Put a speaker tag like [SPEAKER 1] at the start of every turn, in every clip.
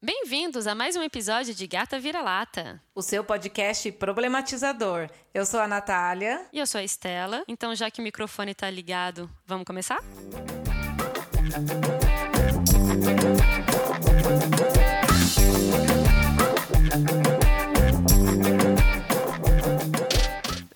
[SPEAKER 1] Bem-vindos a mais um episódio de Gata Vira-Lata.
[SPEAKER 2] O seu podcast problematizador. Eu sou a Natália.
[SPEAKER 1] E eu sou a Estela. Então, já que o microfone está ligado, vamos começar?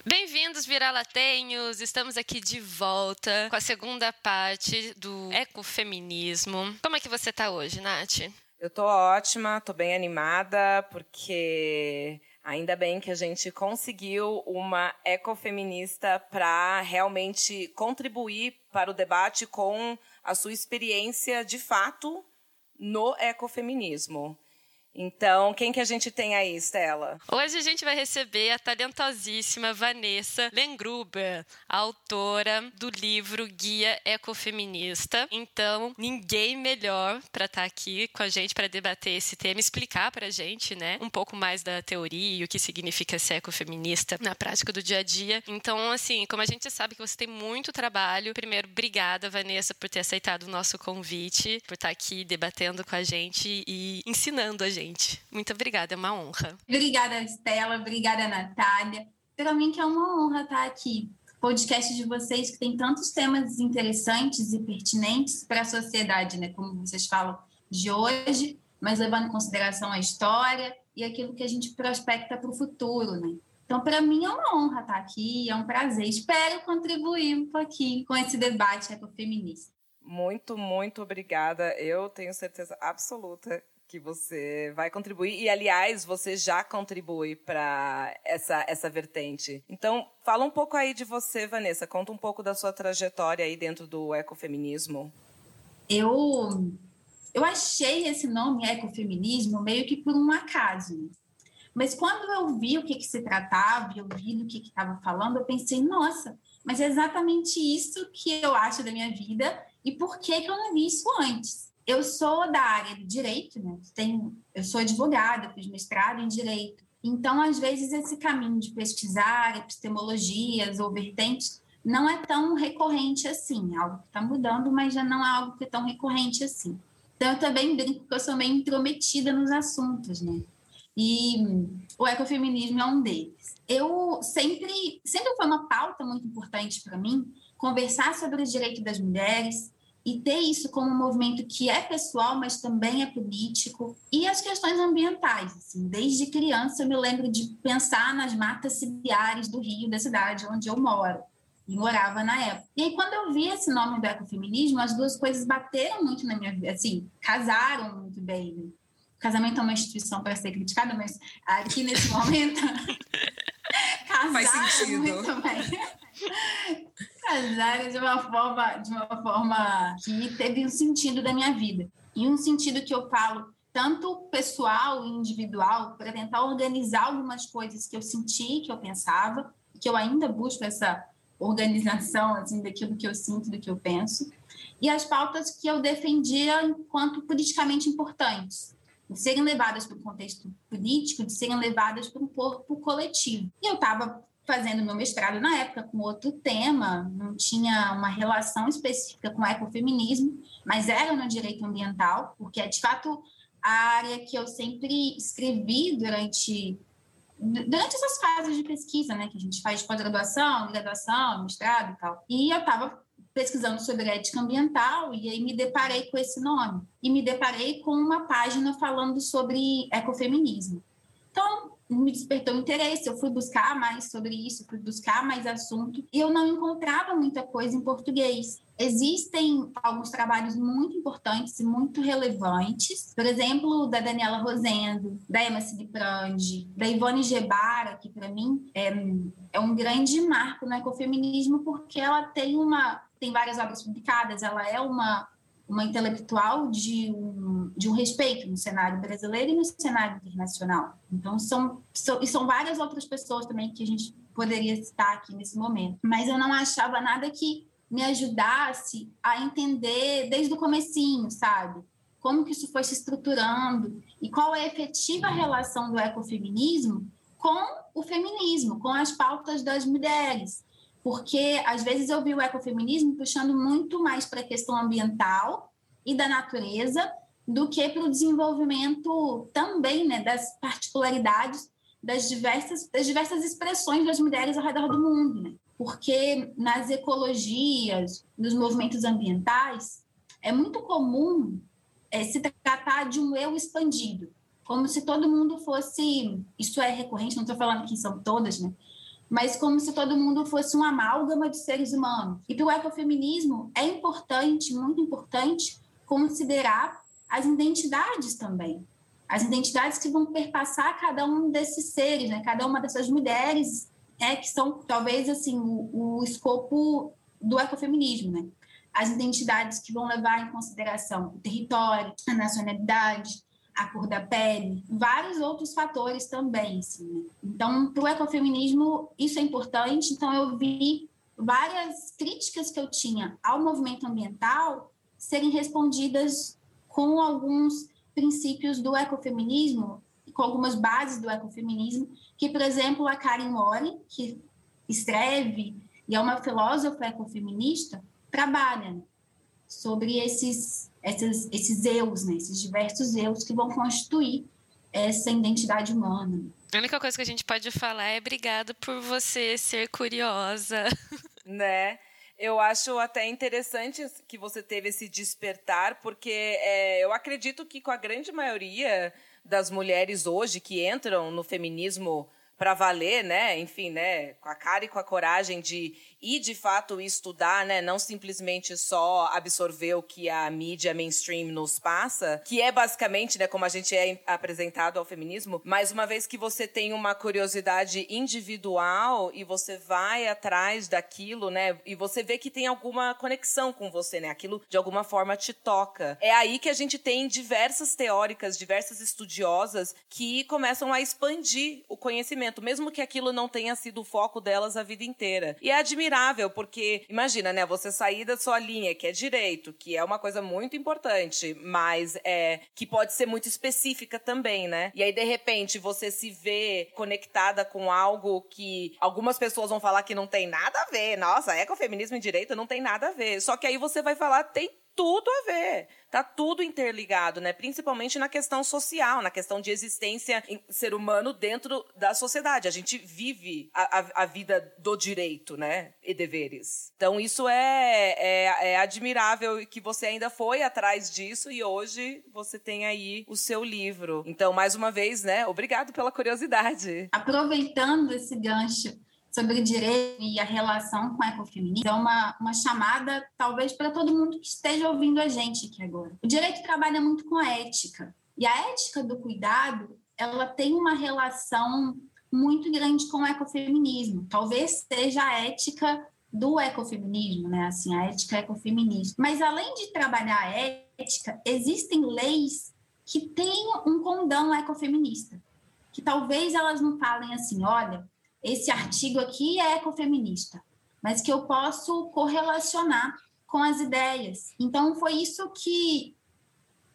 [SPEAKER 1] Bem-vindos, viralatenhos! Estamos aqui de volta com a segunda parte do ecofeminismo. Como é que você está hoje, Nath?
[SPEAKER 2] Eu tô ótima, tô bem animada, porque ainda bem que a gente conseguiu uma ecofeminista para realmente contribuir para o debate com a sua experiência de fato no ecofeminismo. Então, quem que a gente tem aí, Stella?
[SPEAKER 1] Hoje a gente vai receber a talentosíssima Vanessa Lengruber, autora do livro Guia Ecofeminista. Então, ninguém melhor para estar tá aqui com a gente para debater esse tema, explicar para a gente, né, um pouco mais da teoria e o que significa ser ecofeminista na prática do dia a dia. Então, assim, como a gente sabe que você tem muito trabalho, primeiro, obrigada, Vanessa, por ter aceitado o nosso convite, por estar tá aqui debatendo com a gente e ensinando a gente gente. Muito obrigada, é uma honra.
[SPEAKER 3] Obrigada, Estela. Obrigada, Natália. Para mim que é uma honra estar aqui. Podcast de vocês que tem tantos temas interessantes e pertinentes para a sociedade, né? Como vocês falam de hoje, mas levando em consideração a história e aquilo que a gente prospecta para o futuro, né? Então, para mim é uma honra estar aqui, é um prazer. Espero contribuir um pouquinho com esse debate ecofeminista.
[SPEAKER 2] Muito, muito obrigada. Eu tenho certeza absoluta que você vai contribuir e aliás você já contribui para essa essa vertente. Então fala um pouco aí de você, Vanessa. Conta um pouco da sua trajetória aí dentro do ecofeminismo.
[SPEAKER 3] Eu eu achei esse nome ecofeminismo meio que por um acaso. Mas quando eu vi o que, que se tratava, eu vi do que estava falando, eu pensei, nossa, mas é exatamente isso que eu acho da minha vida e por que, que eu não vi isso antes? Eu sou da área do direito, né? Tenho, eu sou advogada, fiz mestrado em direito. Então, às vezes, esse caminho de pesquisar epistemologias ou vertentes não é tão recorrente assim. Algo que está mudando, mas já não é algo que é tão recorrente assim. Então, eu também brinco que eu sou meio intrometida nos assuntos, né? E o ecofeminismo é um deles. Eu sempre, sempre foi uma pauta muito importante para mim conversar sobre o direito das mulheres, e ter isso como um movimento que é pessoal, mas também é político, e as questões ambientais. Assim, desde criança eu me lembro de pensar nas matas ciliares do Rio, da cidade onde eu moro, e morava na época. E aí, quando eu vi esse nome do ecofeminismo, as duas coisas bateram muito na minha vida, assim, casaram muito bem. Né? Casamento é uma instituição para ser criticada, mas aqui nesse momento. casaram Faz sentido. muito bem casaram de uma forma, de uma forma que teve um sentido da minha vida. E um sentido que eu falo tanto pessoal e individual para tentar organizar algumas coisas que eu senti, que eu pensava, que eu ainda busco essa organização assim daquilo que eu sinto, do que eu penso, e as pautas que eu defendia enquanto politicamente importantes, de serem levadas para o contexto político, de serem levadas para um corpo coletivo. E eu estava fazendo meu mestrado na época com outro tema, não tinha uma relação específica com ecofeminismo, mas era no direito ambiental, porque é de fato a área que eu sempre escrevi durante durante essas fases de pesquisa, né, que a gente faz pós-graduação, graduação, mestrado e tal. E eu estava pesquisando sobre ética ambiental e aí me deparei com esse nome e me deparei com uma página falando sobre ecofeminismo. Então, me despertou interesse, eu fui buscar mais sobre isso, fui buscar mais assunto, e eu não encontrava muita coisa em português. Existem alguns trabalhos muito importantes e muito relevantes, por exemplo, da Daniela Rosendo, da Emma Sidiprandi, da Ivone Gebara, que para mim é, é um grande marco no ecofeminismo, porque ela tem uma tem várias obras publicadas, ela é uma uma intelectual de um, de um respeito no cenário brasileiro e no cenário internacional. Então, são, são, e são várias outras pessoas também que a gente poderia citar aqui nesse momento. Mas eu não achava nada que me ajudasse a entender desde o comecinho, sabe? Como que isso foi se estruturando e qual é a efetiva relação do ecofeminismo com o feminismo, com as pautas das mulheres porque às vezes eu vi o ecofeminismo puxando muito mais para a questão ambiental e da natureza do que para o desenvolvimento também né, das particularidades das diversas, das diversas expressões das mulheres ao redor do mundo. Né? Porque nas ecologias, nos movimentos ambientais, é muito comum é, se tratar de um eu expandido, como se todo mundo fosse. Isso é recorrente, não estou falando que são todas, né? Mas como se todo mundo fosse um amálgama de seres humanos. E para o ecofeminismo é importante, muito importante, considerar as identidades também. As identidades que vão perpassar cada um desses seres, né? cada uma dessas mulheres, é, que são talvez assim o, o escopo do ecofeminismo. Né? As identidades que vão levar em consideração o território, a nacionalidade, a cor da pele, vários outros fatores também. Assim, né? Então, para o ecofeminismo, isso é importante. Então, eu vi várias críticas que eu tinha ao movimento ambiental serem respondidas com alguns princípios do ecofeminismo, com algumas bases do ecofeminismo, que, por exemplo, a Karen Mori, que escreve e é uma filósofa ecofeminista, trabalha sobre esses, esses, esses eus, né? esses diversos eus que vão constituir essa identidade humana.
[SPEAKER 1] A única coisa que a gente pode falar é obrigada por você ser curiosa.
[SPEAKER 2] Né? Eu acho até interessante que você teve esse despertar, porque é, eu acredito que com a grande maioria das mulheres hoje que entram no feminismo para valer, né? Enfim, né? Com a cara e com a coragem de ir de fato estudar, né? Não simplesmente só absorver o que a mídia mainstream nos passa, que é basicamente, né? Como a gente é apresentado ao feminismo. Mas uma vez que você tem uma curiosidade individual e você vai atrás daquilo, né? E você vê que tem alguma conexão com você, né? Aquilo de alguma forma te toca. É aí que a gente tem diversas teóricas, diversas estudiosas que começam a expandir o conhecimento, mesmo que aquilo não tenha sido o foco delas a vida inteira. E é admirável admirável, porque imagina, né, você sair da sua linha, que é direito, que é uma coisa muito importante, mas é que pode ser muito específica também, né? E aí de repente você se vê conectada com algo que algumas pessoas vão falar que não tem nada a ver. Nossa, ecofeminismo e direito não tem nada a ver. Só que aí você vai falar tem tudo a ver. Tá tudo interligado, né? Principalmente na questão social, na questão de existência em ser humano dentro da sociedade. A gente vive a, a, a vida do direito, né? E deveres. Então, isso é, é, é admirável que você ainda foi atrás disso e hoje você tem aí o seu livro. Então, mais uma vez, né? Obrigado pela curiosidade.
[SPEAKER 3] Aproveitando esse gancho sobre direito e a relação com o ecofeminismo é uma, uma chamada, talvez, para todo mundo que esteja ouvindo a gente aqui agora. O direito trabalha muito com a ética. E a ética do cuidado, ela tem uma relação muito grande com o ecofeminismo. Talvez seja a ética do ecofeminismo, né? Assim, a ética ecofeminista. Mas além de trabalhar a ética, existem leis que têm um condão ecofeminista, que talvez elas não falem assim, olha, esse artigo aqui é ecofeminista, mas que eu posso correlacionar com as ideias. Então, foi isso que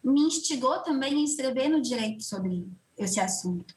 [SPEAKER 3] me instigou também a escrever no direito sobre esse assunto.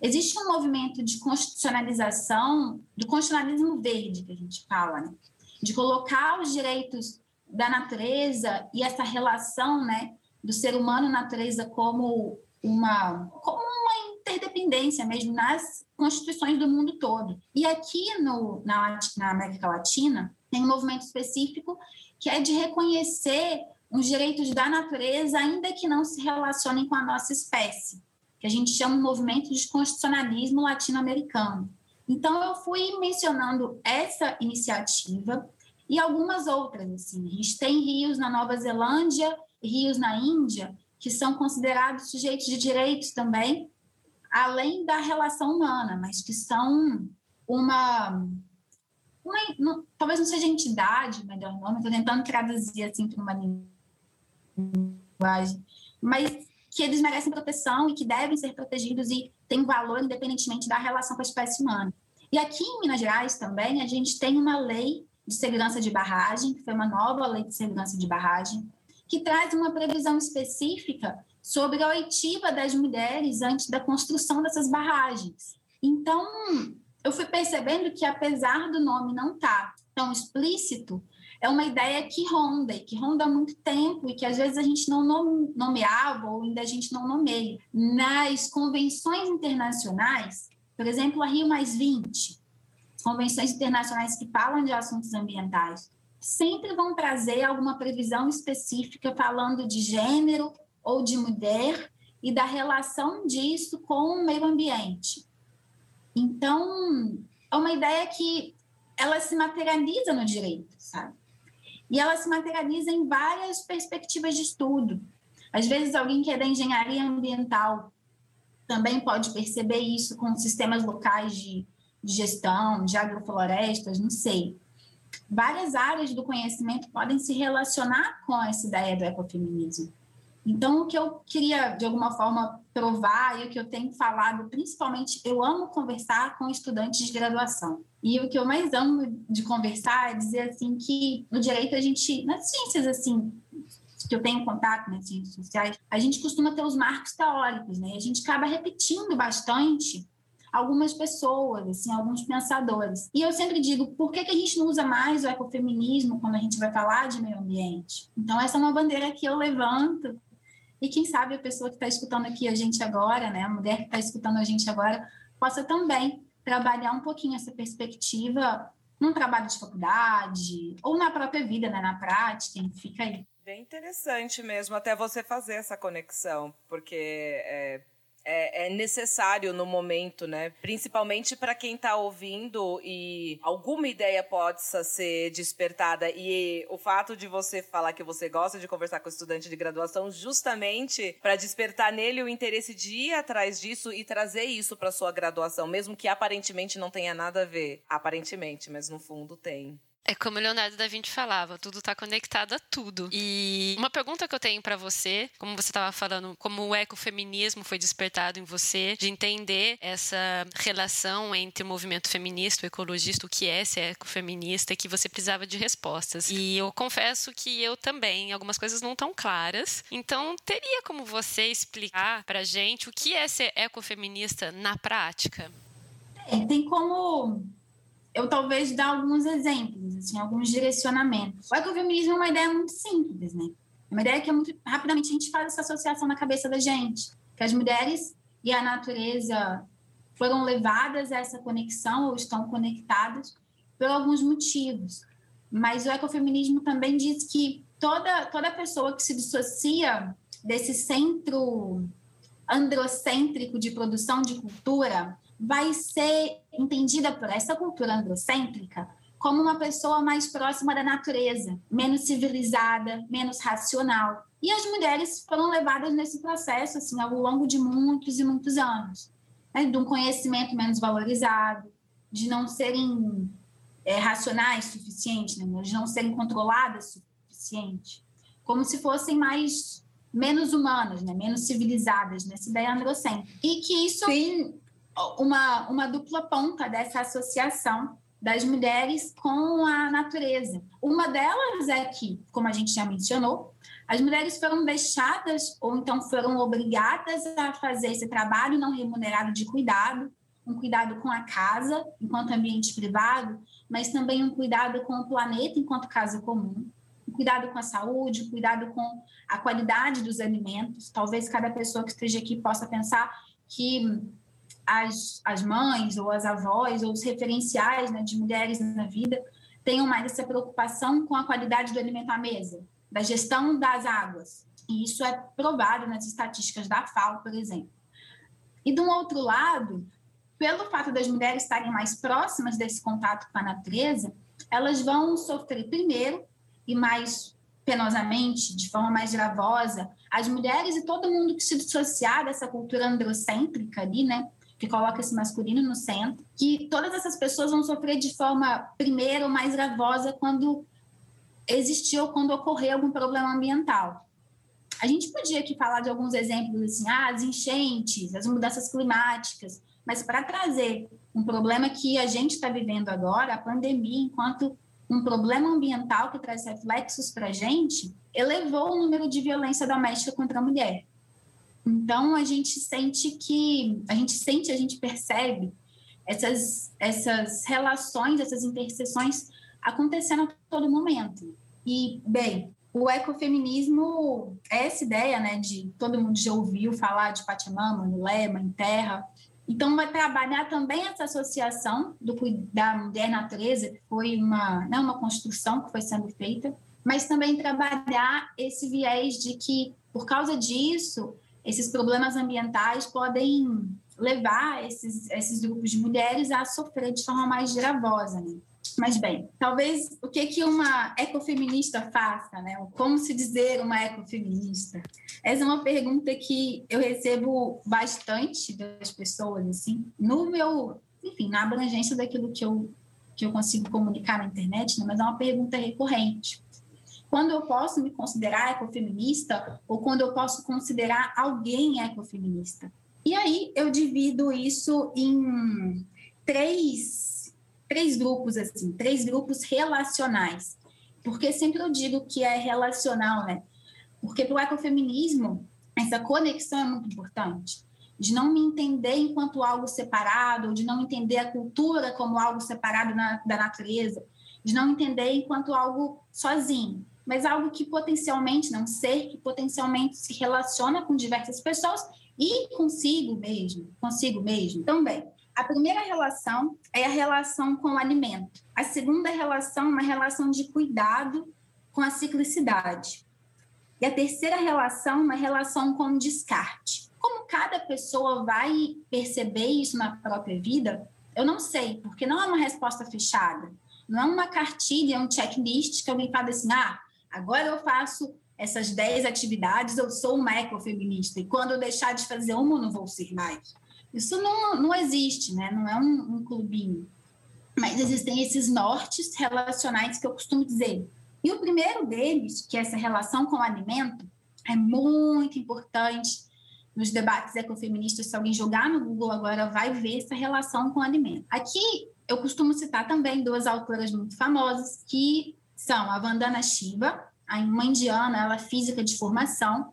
[SPEAKER 3] Existe um movimento de constitucionalização, do constitucionalismo verde, que a gente fala, né? de colocar os direitos da natureza e essa relação né, do ser humano natureza como uma, como uma interdependência mesmo nas constituições do mundo todo. E aqui no, na, na América Latina, tem um movimento específico que é de reconhecer os direitos da natureza, ainda que não se relacionem com a nossa espécie, que a gente chama de movimento de constitucionalismo latino-americano. Então, eu fui mencionando essa iniciativa e algumas outras. Assim. A gente tem rios na Nova Zelândia, rios na Índia, que são considerados sujeitos de direitos também, além da relação humana, mas que são uma, uma não, talvez não seja entidade, melhor nome, estou tentando traduzir assim para uma linguagem, mas que eles merecem proteção e que devem ser protegidos e têm valor independentemente da relação com a espécie humana. E aqui em Minas Gerais também a gente tem uma lei de segurança de barragem, que foi uma nova lei de segurança de barragem, que traz uma previsão específica sobre a oitiva das mulheres antes da construção dessas barragens. Então, eu fui percebendo que, apesar do nome não estar tá tão explícito, é uma ideia que ronda, e que ronda há muito tempo, e que às vezes a gente não nomeava, ou ainda a gente não nomeia. Nas convenções internacionais, por exemplo, a Rio Mais 20, convenções internacionais que falam de assuntos ambientais, sempre vão trazer alguma previsão específica falando de gênero ou de mulher e da relação disso com o meio ambiente. Então, é uma ideia que ela se materializa no direito, sabe? E ela se materializa em várias perspectivas de estudo. Às vezes, alguém que é da engenharia ambiental também pode perceber isso com sistemas locais de, de gestão, de agroflorestas, não sei. Várias áreas do conhecimento podem se relacionar com essa ideia do ecofeminismo. Então, o que eu queria, de alguma forma, provar e o que eu tenho falado, principalmente, eu amo conversar com estudantes de graduação. E o que eu mais amo de conversar é dizer, assim, que no direito a gente, nas ciências, assim, que eu tenho contato nas ciências sociais, a gente costuma ter os marcos teóricos, né? A gente acaba repetindo bastante algumas pessoas, assim, alguns pensadores. E eu sempre digo, por que, que a gente não usa mais o ecofeminismo quando a gente vai falar de meio ambiente? Então, essa é uma bandeira que eu levanto e quem sabe a pessoa que está escutando aqui a gente agora, né, a mulher que está escutando a gente agora, possa também trabalhar um pouquinho essa perspectiva num trabalho de faculdade ou na própria vida, né, na prática, fica aí.
[SPEAKER 2] Bem interessante mesmo, até você fazer essa conexão, porque é, é, é, necessário no momento, né? Principalmente para quem está ouvindo e alguma ideia possa ser despertada. E o fato de você falar que você gosta de conversar com estudante de graduação, justamente para despertar nele o interesse de ir atrás disso e trazer isso para sua graduação, mesmo que aparentemente não tenha nada a ver. Aparentemente, mas no fundo tem.
[SPEAKER 1] É como Leonardo da Vinci falava, tudo está conectado a tudo. E uma pergunta que eu tenho para você, como você estava falando, como o ecofeminismo foi despertado em você, de entender essa relação entre o movimento feminista, o ecologista, o que é ser ecofeminista, que você precisava de respostas. E eu confesso que eu também, algumas coisas não tão claras. Então, teria como você explicar pra gente o que é ser ecofeminista na prática?
[SPEAKER 3] É, tem como eu talvez dar alguns exemplos, assim, alguns direcionamentos. O ecofeminismo é uma ideia muito simples, né? É uma ideia que é muito rapidamente a gente faz essa associação na cabeça da gente, que as mulheres e a natureza foram levadas a essa conexão ou estão conectadas por alguns motivos. Mas o ecofeminismo também diz que toda toda pessoa que se dissocia desse centro androcêntrico de produção de cultura vai ser entendida por essa cultura androcêntrica como uma pessoa mais próxima da natureza, menos civilizada, menos racional. E as mulheres foram levadas nesse processo assim ao longo de muitos e muitos anos, né? de um conhecimento menos valorizado, de não serem é, racionais suficiente, né? de não serem controladas suficiente, como se fossem mais menos humanas, né? menos civilizadas nessa ideia androcêntrica. E que isso Sim uma, uma dupla ponta dessa associação das mulheres com a natureza. Uma delas é que, como a gente já mencionou, as mulheres foram deixadas ou então foram obrigadas a fazer esse trabalho não remunerado de cuidado, um cuidado com a casa enquanto ambiente privado, mas também um cuidado com o planeta enquanto casa comum, um cuidado com a saúde, um cuidado com a qualidade dos alimentos. Talvez cada pessoa que esteja aqui possa pensar que as, as mães ou as avós ou os referenciais né, de mulheres na vida tenham mais essa preocupação com a qualidade do alimento à mesa, da gestão das águas. E isso é provado nas estatísticas da FAO, por exemplo. E, de um outro lado, pelo fato das mulheres estarem mais próximas desse contato com a natureza, elas vão sofrer primeiro e mais penosamente, de forma mais gravosa, as mulheres e todo mundo que se dissociar dessa cultura androcêntrica ali, né, que coloca esse masculino no centro, que todas essas pessoas vão sofrer de forma, primeiro, mais gravosa quando existir ou quando ocorrer algum problema ambiental. A gente podia aqui falar de alguns exemplos, assim, ah, as enchentes, as mudanças climáticas, mas para trazer um problema que a gente está vivendo agora, a pandemia, enquanto um problema ambiental que traz reflexos para a gente, elevou o número de violência doméstica contra a mulher. Então a gente sente que a gente sente, a gente percebe essas essas relações, essas interseções acontecendo a todo momento. E, bem, o ecofeminismo é essa ideia, né, de todo mundo já ouviu falar de Pachamama, Mulher, Mãe Terra. Então, vai trabalhar também essa associação do, da mulher natureza, que foi uma, né, uma construção que foi sendo feita, mas também trabalhar esse viés de que, por causa disso, esses problemas ambientais podem levar esses, esses grupos de mulheres a sofrer de forma mais gravosa. Né? Mas bem, talvez o que que uma ecofeminista faça, né? Como se dizer uma ecofeminista? Essa é uma pergunta que eu recebo bastante das pessoas, assim, no meu, enfim, na abrangência daquilo que eu que eu consigo comunicar na internet, né? mas é uma pergunta recorrente. Quando eu posso me considerar ecofeminista ou quando eu posso considerar alguém ecofeminista? E aí eu divido isso em três três grupos, assim, três grupos relacionais. Porque sempre eu digo que é relacional, né? Porque para o ecofeminismo, essa conexão é muito importante. De não me entender enquanto algo separado, de não entender a cultura como algo separado na, da natureza, de não entender enquanto algo sozinho, mas algo que potencialmente, não ser que potencialmente se relaciona com diversas pessoas e consigo mesmo, consigo mesmo também. A primeira relação é a relação com o alimento. A segunda relação é uma relação de cuidado com a ciclicidade. E a terceira relação é uma relação com o descarte. Como cada pessoa vai perceber isso na própria vida, eu não sei, porque não é uma resposta fechada. Não é uma cartilha, um checklist que alguém fala assim: ah, agora eu faço essas 10 atividades, eu sou uma ecofeminista. E quando eu deixar de fazer uma, eu não vou ser mais. Isso não, não existe, né? não é um, um clubinho. Mas existem esses nortes relacionais que eu costumo dizer. E o primeiro deles, que é essa relação com o alimento, é muito importante nos debates ecofeministas. Se alguém jogar no Google agora, vai ver essa relação com o alimento. Aqui eu costumo citar também duas autoras muito famosas, que são a Vandana Shiva, uma indiana, ela é física de formação,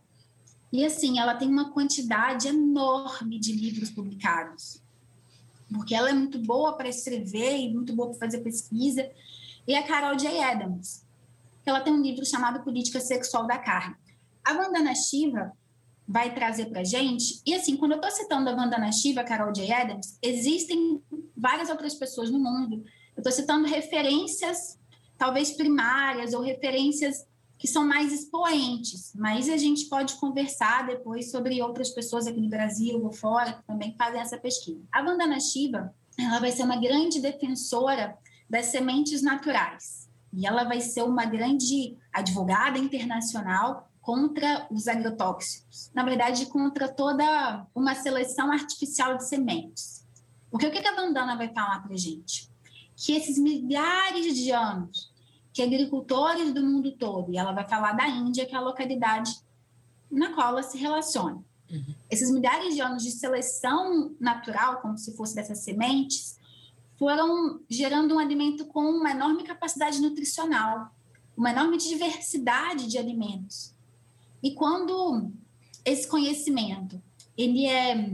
[SPEAKER 3] e assim, ela tem uma quantidade enorme de livros publicados. Porque ela é muito boa para escrever e muito boa para fazer pesquisa. E a Carol J. Adams, ela tem um livro chamado Política Sexual da Carne. A Vandana Shiva vai trazer para gente. E assim, quando eu estou citando a Vandana Shiva, a Carol J. Adams, existem várias outras pessoas no mundo. Eu estou citando referências, talvez primárias, ou referências que são mais expoentes, mas a gente pode conversar depois sobre outras pessoas aqui no Brasil ou fora que também fazem essa pesquisa. A Vandana Shiva, ela vai ser uma grande defensora das sementes naturais e ela vai ser uma grande advogada internacional contra os agrotóxicos, na verdade contra toda uma seleção artificial de sementes. Porque o que a Vandana vai falar para gente? Que esses milhares de anos que agricultores do mundo todo, e ela vai falar da Índia, que é a localidade na qual ela se relaciona. Uhum. Esses milhares de anos de seleção natural, como se fosse dessas sementes, foram gerando um alimento com uma enorme capacidade nutricional, uma enorme diversidade de alimentos. E quando esse conhecimento ele é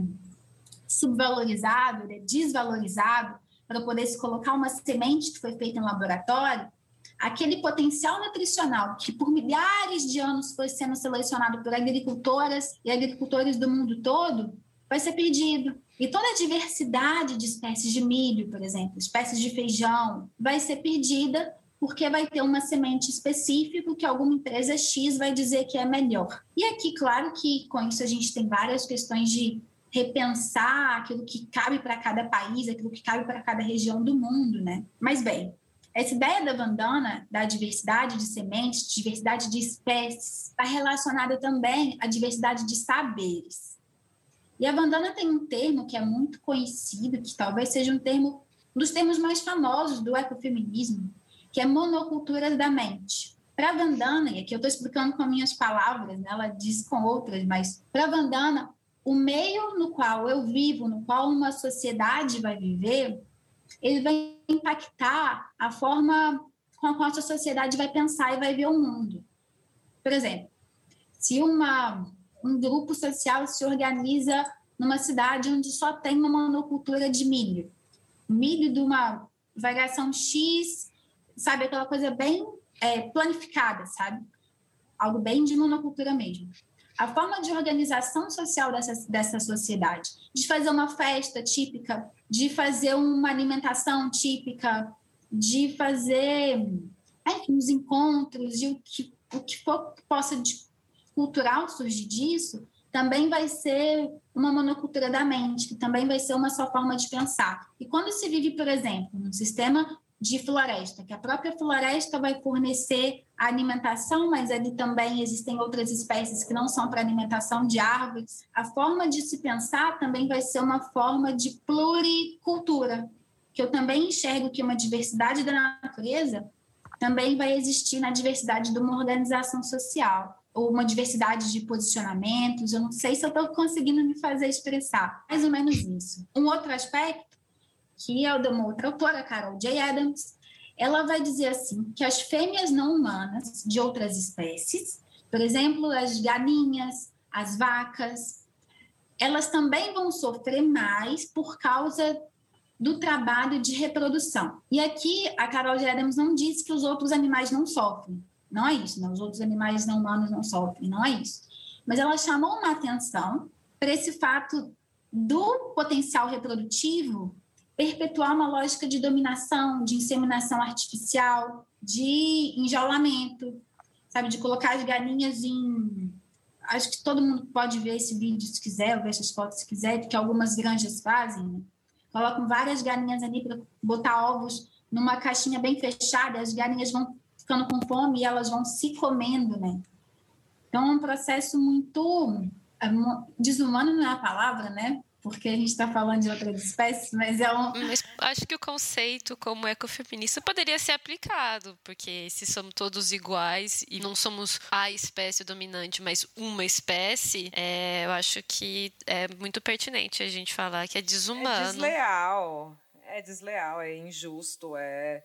[SPEAKER 3] subvalorizado, ele é desvalorizado para poder se colocar uma semente que foi feita em laboratório, aquele potencial nutricional que por milhares de anos foi sendo selecionado por agricultoras e agricultores do mundo todo, vai ser perdido. E toda a diversidade de espécies de milho, por exemplo, espécies de feijão, vai ser perdida porque vai ter uma semente específica que alguma empresa X vai dizer que é melhor. E aqui, claro que com isso a gente tem várias questões de repensar aquilo que cabe para cada país, aquilo que cabe para cada região do mundo, né? Mas bem, essa ideia da Vandana, da diversidade de sementes, diversidade de espécies, está relacionada também à diversidade de saberes. E a Vandana tem um termo que é muito conhecido, que talvez seja um termo um dos termos mais famosos do ecofeminismo, que é monocultura da mente. Para Vandana, e aqui eu estou explicando com minhas palavras, né, ela diz com outras, mas para Vandana, o meio no qual eu vivo, no qual uma sociedade vai viver, ele vai impactar a forma com a qual a sociedade vai pensar e vai ver o mundo. Por exemplo, se uma, um grupo social se organiza numa cidade onde só tem uma monocultura de milho, milho de uma variação X sabe, aquela coisa bem é, planificada, sabe? Algo bem de monocultura mesmo. A forma de organização social dessa, dessa sociedade, de fazer uma festa típica, de fazer uma alimentação típica, de fazer enfim, os encontros, e o que, o que for possa de cultural surgir disso, também vai ser uma monocultura da mente, que também vai ser uma só forma de pensar. E quando se vive, por exemplo, num sistema de floresta, que a própria floresta vai fornecer a alimentação, mas ali também existem outras espécies que não são para alimentação de árvores. A forma de se pensar também vai ser uma forma de pluricultura, que eu também enxergo que uma diversidade da natureza também vai existir na diversidade de uma organização social ou uma diversidade de posicionamentos. Eu não sei se eu estou conseguindo me fazer expressar. Mais ou menos isso. Um outro aspecto, que é uma outra autora, Carol J. Adams, ela vai dizer assim que as fêmeas não humanas de outras espécies, por exemplo, as galinhas, as vacas, elas também vão sofrer mais por causa do trabalho de reprodução. E aqui a Carol J. Adams não disse que os outros animais não sofrem. Não é isso, né? Os outros animais não humanos não sofrem, não é isso. Mas ela chamou uma atenção para esse fato do potencial reprodutivo perpetuar uma lógica de dominação, de inseminação artificial, de enjaulamento, sabe, de colocar as galinhas em acho que todo mundo pode ver esse vídeo se quiser, ou ver essas fotos se quiser, que algumas granjas fazem, né? colocam várias galinhas ali para botar ovos numa caixinha bem fechada, as galinhas vão ficando com fome e elas vão se comendo, né? Então é um processo muito é, desumano não é a palavra, né? Porque a gente está falando de outras espécies, mas é um.
[SPEAKER 1] Mas acho que o conceito como ecofeminista poderia ser aplicado, porque se somos todos iguais e não somos a espécie dominante, mas uma espécie, é, eu acho que é muito pertinente a gente falar que é desumano.
[SPEAKER 2] É desleal. É desleal, é injusto, é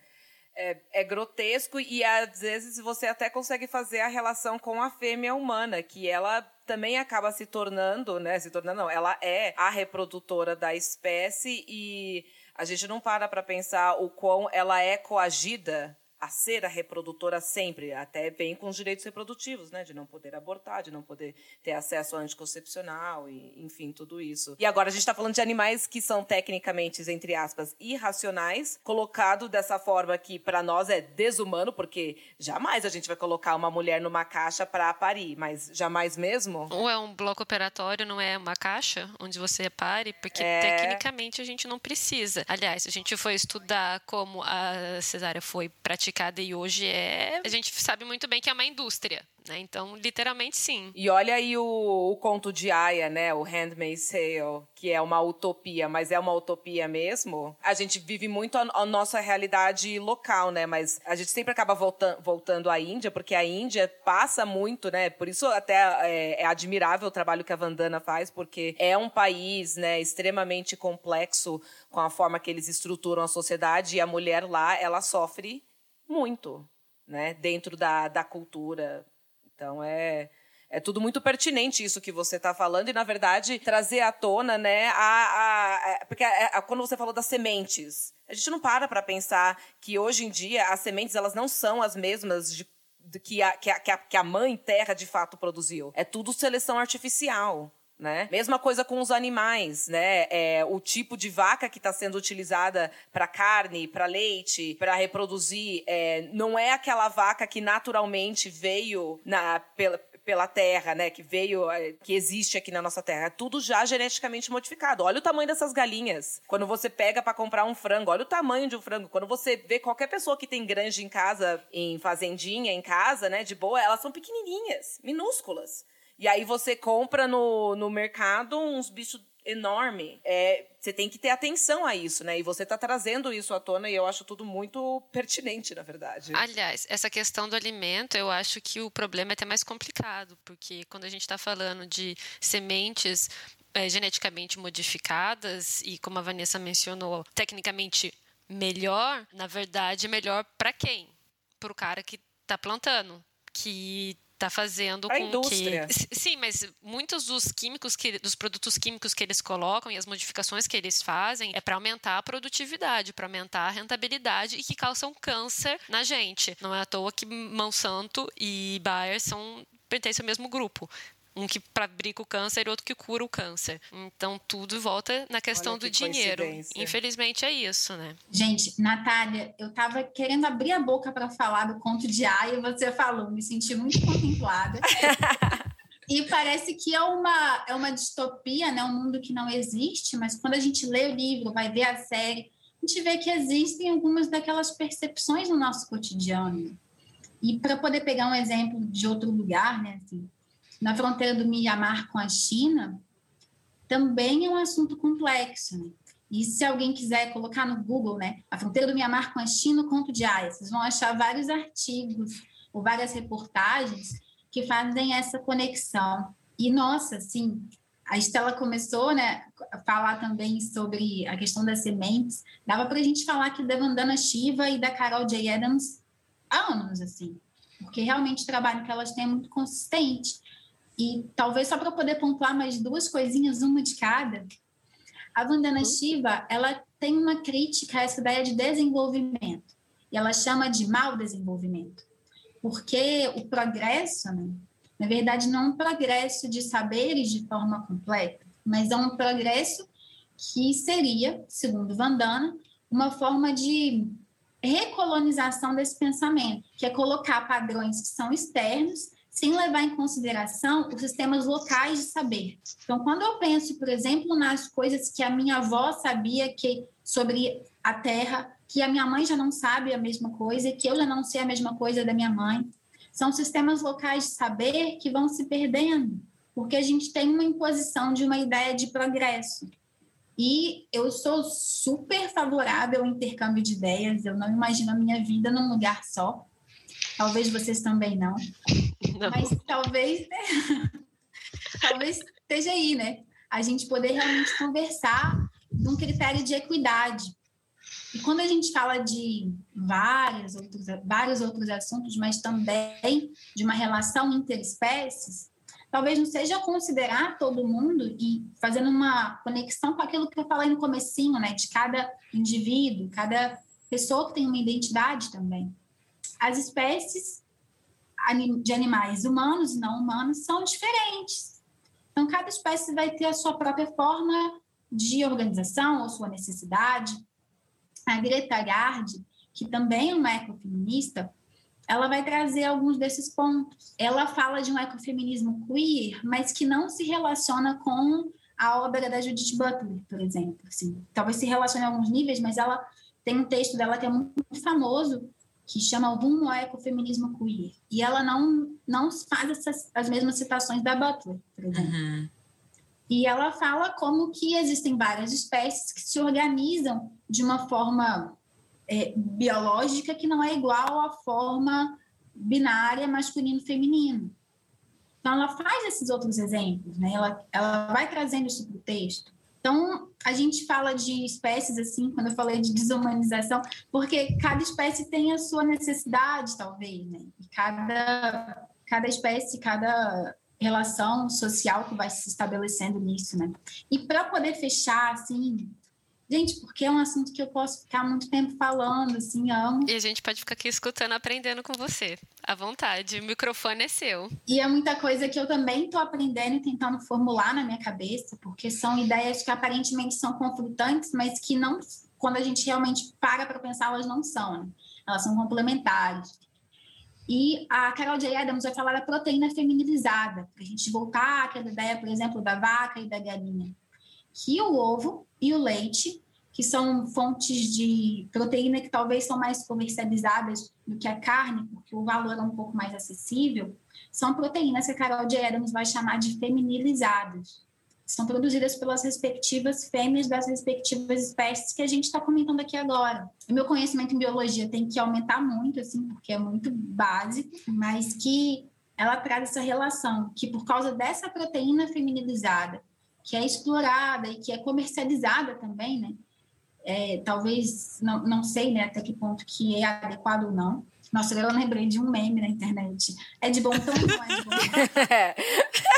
[SPEAKER 2] é, é, grotesco e às vezes você até consegue fazer a relação com a fêmea humana, que ela também acaba se tornando, né? Se tornando, não, ela é a reprodutora da espécie e a gente não para para pensar o quão ela é coagida a ser a reprodutora sempre, até bem com os direitos reprodutivos, né? De não poder abortar, de não poder ter acesso ao anticoncepcional, e, enfim, tudo isso. E agora a gente está falando de animais que são tecnicamente, entre aspas, irracionais, colocado dessa forma que para nós é desumano, porque jamais a gente vai colocar uma mulher numa caixa para parir, mas jamais mesmo.
[SPEAKER 1] Ou é um bloco operatório, não é uma caixa onde você pare, porque é... tecnicamente a gente não precisa. Aliás, a gente foi estudar como a cesárea foi praticada e hoje é. A gente sabe muito bem que é uma indústria. Né? Então, literalmente, sim.
[SPEAKER 2] E olha aí o, o conto de Aya, né? O Handmaid's Tale, que é uma utopia, mas é uma utopia mesmo. A gente vive muito a, a nossa realidade local, né? Mas a gente sempre acaba volta, voltando à Índia, porque a Índia passa muito, né? Por isso até é, é admirável o trabalho que a Vandana faz, porque é um país, né, extremamente complexo com a forma que eles estruturam a sociedade e a mulher lá, ela sofre muito, né? Dentro da, da cultura. Então é é tudo muito pertinente isso que você está falando e na verdade trazer à tona, né? A, a, a porque a, quando você falou das sementes, a gente não para para pensar que hoje em dia as sementes elas não são as mesmas de, de que, a, que, a, que a mãe terra de fato produziu. É tudo seleção artificial né? Mesma coisa com os animais, né? É, o tipo de vaca que está sendo utilizada para carne, para leite, para reproduzir, é, não é aquela vaca que naturalmente veio na, pela, pela terra, né? Que veio, é, que existe aqui na nossa terra. É tudo já geneticamente modificado. Olha o tamanho dessas galinhas. Quando você pega para comprar um frango, olha o tamanho de um frango. Quando você vê qualquer pessoa que tem granja em casa, em fazendinha, em casa, né? De boa, elas são pequenininhas, minúsculas. E aí você compra no, no mercado uns bichos enorme. É, você tem que ter atenção a isso, né? E você está trazendo isso à tona e eu acho tudo muito pertinente, na verdade.
[SPEAKER 1] Aliás, essa questão do alimento, eu acho que o problema é até mais complicado, porque quando a gente está falando de sementes é, geneticamente modificadas e, como a Vanessa mencionou, tecnicamente melhor, na verdade, melhor para quem? Para o cara que está plantando, que tá fazendo
[SPEAKER 2] a
[SPEAKER 1] com
[SPEAKER 2] indústria.
[SPEAKER 1] que sim, mas muitos dos químicos que dos produtos químicos que eles colocam e as modificações que eles fazem é para aumentar a produtividade, para aumentar a rentabilidade e que causam câncer na gente. Não é à toa que Monsanto e Bayer são pertencem ao mesmo grupo um que fabrica o câncer e outro que cura o câncer. Então tudo volta na questão
[SPEAKER 2] que
[SPEAKER 1] do dinheiro. Infelizmente é isso, né?
[SPEAKER 3] Gente, Natália, eu estava querendo abrir a boca para falar do conto de Aya e você falou, me senti muito contemplada. e parece que é uma, é uma distopia, né? um mundo que não existe, mas quando a gente lê o livro, vai ver a série, a gente vê que existem algumas daquelas percepções no nosso cotidiano. E para poder pegar um exemplo de outro lugar, né? Assim, na fronteira do Mianmar com a China, também é um assunto complexo. Né? E se alguém quiser colocar no Google, né, a fronteira do Mianmar com a China, o conto de Aya, vocês vão achar vários artigos ou várias reportagens que fazem essa conexão. E, nossa, assim, a Estela começou né, a falar também sobre a questão das sementes. Dava para a gente falar aqui da Vandana Shiva e da Carol J. Adams há anos, assim, porque realmente o trabalho que elas têm é muito consistente. E talvez só para poder pontuar mais duas coisinhas, uma de cada. A Vandana uhum. Shiva, ela tem uma crítica a essa ideia de desenvolvimento. E ela chama de mau desenvolvimento. Porque o progresso, né, na verdade, não é um progresso de saberes de forma completa, mas é um progresso que seria, segundo Vandana, uma forma de recolonização desse pensamento, que é colocar padrões que são externos sem levar em consideração os sistemas locais de saber. Então, quando eu penso, por exemplo, nas coisas que a minha avó sabia que sobre a Terra, que a minha mãe já não sabe a mesma coisa, que eu já não sei a mesma coisa da minha mãe, são sistemas locais de saber que vão se perdendo, porque a gente tem uma imposição de uma ideia de progresso. E eu sou super favorável ao intercâmbio de ideias, eu não imagino a minha vida num lugar só. Talvez vocês também não. não. Mas talvez, né? talvez esteja aí, né? A gente poder realmente conversar num critério de equidade. E quando a gente fala de vários outros, vários outros assuntos, mas também de uma relação interespécies, talvez não seja considerar todo mundo e fazendo uma conexão com aquilo que eu falei no comecinho, né? De cada indivíduo, cada pessoa que tem uma identidade também as espécies de animais humanos e não humanos são diferentes. Então, cada espécie vai ter a sua própria forma de organização ou sua necessidade. A Greta Gard, que também é uma ecofeminista, ela vai trazer alguns desses pontos. Ela fala de um ecofeminismo queer, mas que não se relaciona com a obra da Judith Butler, por exemplo. Assim, talvez se relacione a alguns níveis, mas ela tem um texto dela que é muito famoso, que chama Rumo ao Ecofeminismo Queer. E ela não, não faz essas, as mesmas citações da Butler, por exemplo. Uhum. E ela fala como que existem várias espécies que se organizam de uma forma é, biológica que não é igual à forma binária masculino-feminino. Então, ela faz esses outros exemplos, né? ela, ela vai trazendo isso para o texto. Então, a gente fala de espécies, assim, quando eu falei de desumanização, porque cada espécie tem a sua necessidade, talvez, né? E cada, cada espécie, cada relação social que vai se estabelecendo nisso, né? E para poder fechar, assim, Gente, porque é um assunto que eu posso ficar muito tempo falando, assim, amo.
[SPEAKER 1] E a gente pode ficar aqui escutando, aprendendo com você. À vontade, o microfone é seu.
[SPEAKER 3] E é muita coisa que eu também estou aprendendo e tentando formular na minha cabeça, porque são ideias que aparentemente são conflitantes, mas que não, quando a gente realmente para para pensar, elas não são. Né? Elas são complementares. E a Carol J. Adams vai falar da proteína feminilizada, para a gente voltar àquela ideia, por exemplo, da vaca e da galinha. Que o ovo e o leite, que são fontes de proteína que talvez são mais comercializadas do que a carne, porque o valor é um pouco mais acessível, são proteínas que a Carol de Adams vai chamar de feminilizadas. São produzidas pelas respectivas fêmeas das respectivas espécies que a gente está comentando aqui agora. O meu conhecimento em biologia tem que aumentar muito, assim, porque é muito básico, mas que ela traz essa relação, que por causa dessa proteína feminilizada, que é explorada e que é comercializada também, né? É, talvez, não, não sei né, até que ponto que é adequado ou não, Nossa, eu lembrei de um meme na internet. É de bom tom, não é de bom tom.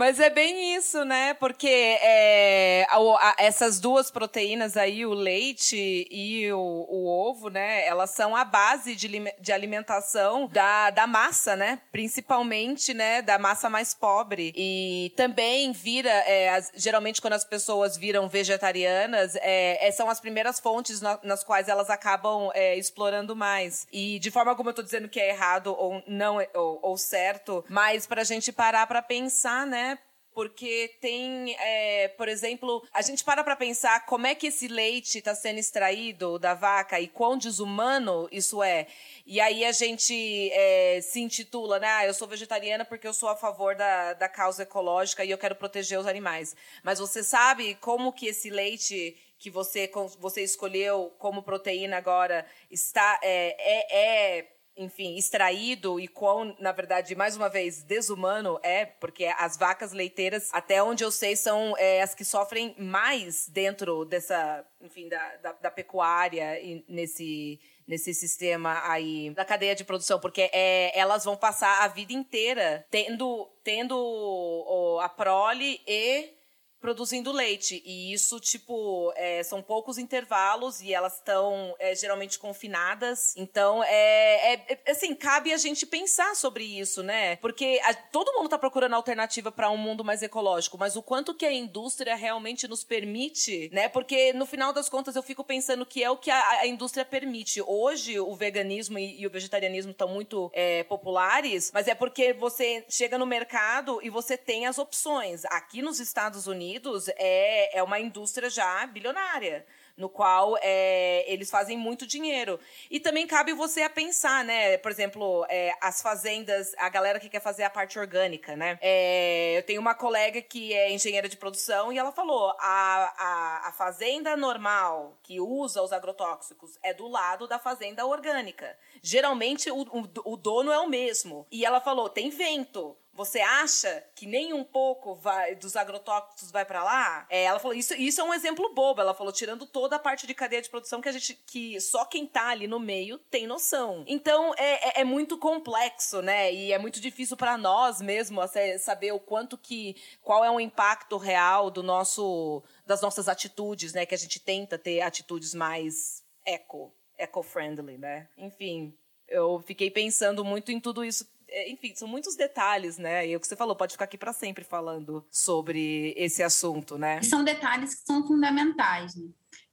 [SPEAKER 2] Mas é bem isso, né? Porque é, a, a, essas duas proteínas aí, o leite e o, o, ovo, né? Elas são a base de, de alimentação da, da massa, né? Principalmente, né? Da massa mais pobre. E também vira, é, as, geralmente quando as pessoas viram vegetarianas, é, é são as primeiras fontes na, nas quais elas acabam é, explorando mais. E de forma alguma eu tô dizendo que é errado ou não, ou, ou certo, mas pra gente parar pra pensar, né? Porque tem, é, por exemplo, a gente para para pensar como é que esse leite está sendo extraído da vaca e quão desumano isso é. E aí a gente é, se intitula, né? Ah, eu sou vegetariana porque eu sou a favor da, da causa ecológica e eu quero proteger os animais. Mas você sabe como que esse leite que você, você escolheu como proteína agora está é, é, é enfim, extraído e quão, na verdade, mais uma vez, desumano é, porque as vacas leiteiras, até onde eu sei, são é, as que sofrem mais dentro dessa, enfim, da, da, da pecuária e nesse nesse sistema aí da cadeia de produção, porque é, elas vão passar a vida inteira tendo, tendo a prole e produzindo leite. E isso, tipo, é, são poucos intervalos e elas estão é, geralmente confinadas. Então, é, é, é, assim, cabe a gente pensar sobre isso, né? Porque a, todo mundo tá procurando alternativa para um mundo mais ecológico, mas o quanto que a indústria realmente nos permite, né? Porque no final das contas eu fico pensando que é o que a, a indústria permite. Hoje o veganismo e, e o vegetarianismo estão muito é, populares, mas é porque você chega no mercado e você tem as opções. Aqui nos Estados Unidos, Unidos é, é uma indústria já bilionária no qual é, eles fazem muito dinheiro. E também cabe você a pensar, né? Por exemplo, é, as fazendas, a galera que quer fazer a parte orgânica, né? É, eu tenho uma colega que é engenheira de produção e ela falou: a, a, a fazenda normal que usa os agrotóxicos é do lado da fazenda orgânica. Geralmente o, o, o dono é o mesmo. E ela falou: tem vento. Você acha que nem um pouco vai, dos agrotóxicos vai para lá? É, ela falou, isso, isso é um exemplo bobo. Ela falou, tirando toda a parte de cadeia de produção que a gente. que só quem tá ali no meio tem noção. Então é, é, é muito complexo, né? E é muito difícil para nós mesmo saber o quanto que. qual é o impacto real do nosso. das nossas atitudes, né? Que a gente tenta ter atitudes mais eco, eco-friendly, né? Enfim, eu fiquei pensando muito em tudo isso enfim, são muitos detalhes, né? E é o que você falou, pode ficar aqui para sempre falando sobre esse assunto, né?
[SPEAKER 3] São detalhes que são fundamentais, né?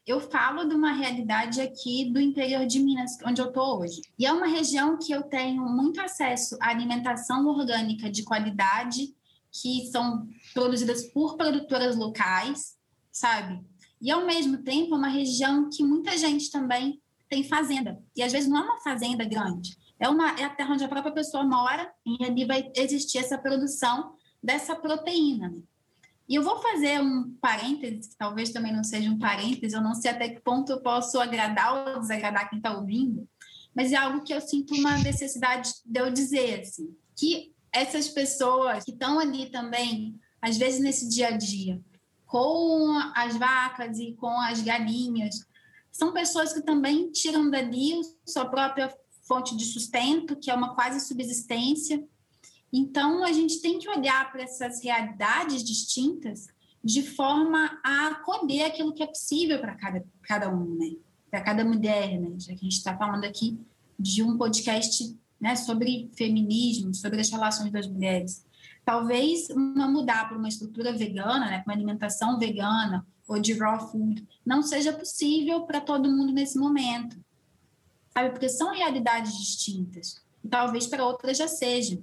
[SPEAKER 3] Eu falo de uma realidade aqui do interior de Minas, onde eu estou hoje. E é uma região que eu tenho muito acesso à alimentação orgânica de qualidade, que são produzidas por produtoras locais, sabe? E ao mesmo tempo, é uma região que muita gente também tem fazenda. E às vezes não é uma fazenda grande, é, uma, é a terra onde a própria pessoa mora e ali vai existir essa produção dessa proteína. Né? E eu vou fazer um parêntese, que talvez também não seja um parêntese, eu não sei até que ponto eu posso agradar ou desagradar quem está ouvindo, mas é algo que eu sinto uma necessidade de eu dizer, assim, que essas pessoas que estão ali também, às vezes nesse dia a dia, com as vacas e com as galinhas, são pessoas que também tiram dali sua própria fonte de sustento, que é uma quase subsistência. Então, a gente tem que olhar para essas realidades distintas de forma a acolher aquilo que é possível para cada, cada um, né? Para cada mulher, né? Já que a gente está falando aqui de um podcast né, sobre feminismo, sobre as relações das mulheres. Talvez uma mudar para uma estrutura vegana, né, uma alimentação vegana ou de raw food, não seja possível para todo mundo nesse momento sabe? Porque são realidades distintas. Talvez para outras já seja.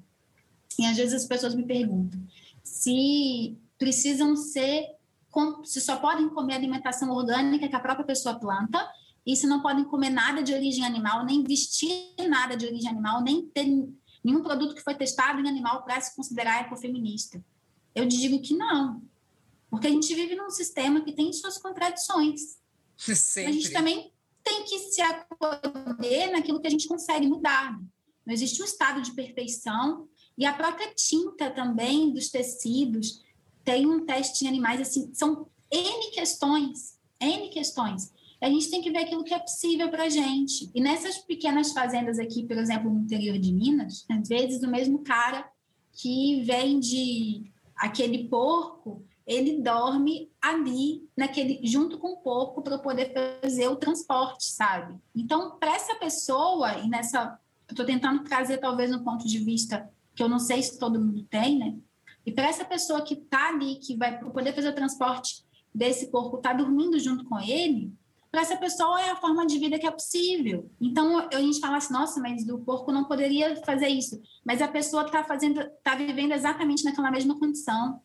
[SPEAKER 3] E às vezes as pessoas me perguntam se precisam ser, se só podem comer alimentação orgânica que a própria pessoa planta, e se não podem comer nada de origem animal, nem vestir nada de origem animal, nem ter nenhum produto que foi testado em animal para se considerar ecofeminista. Eu digo que não, porque a gente vive num sistema que tem suas contradições.
[SPEAKER 2] Sempre.
[SPEAKER 3] A gente também tem que se acolher naquilo que a gente consegue mudar. Não existe um estado de perfeição. E a própria tinta também dos tecidos tem um teste em animais, assim, são N questões, N questões. a gente tem que ver aquilo que é possível para a gente. E nessas pequenas fazendas aqui, por exemplo, no interior de Minas, às vezes o mesmo cara que vende aquele porco, ele dorme ali, naquele, junto com o porco, para poder fazer o transporte, sabe? Então, para essa pessoa, e nessa. Eu estou tentando trazer talvez um ponto de vista que eu não sei se todo mundo tem, né? E para essa pessoa que está ali, que vai poder fazer o transporte desse porco, está dormindo junto com ele, para essa pessoa é a forma de vida que é possível. Então a gente fala assim, nossa, mas o porco não poderia fazer isso, mas a pessoa está fazendo, está vivendo exatamente naquela mesma condição,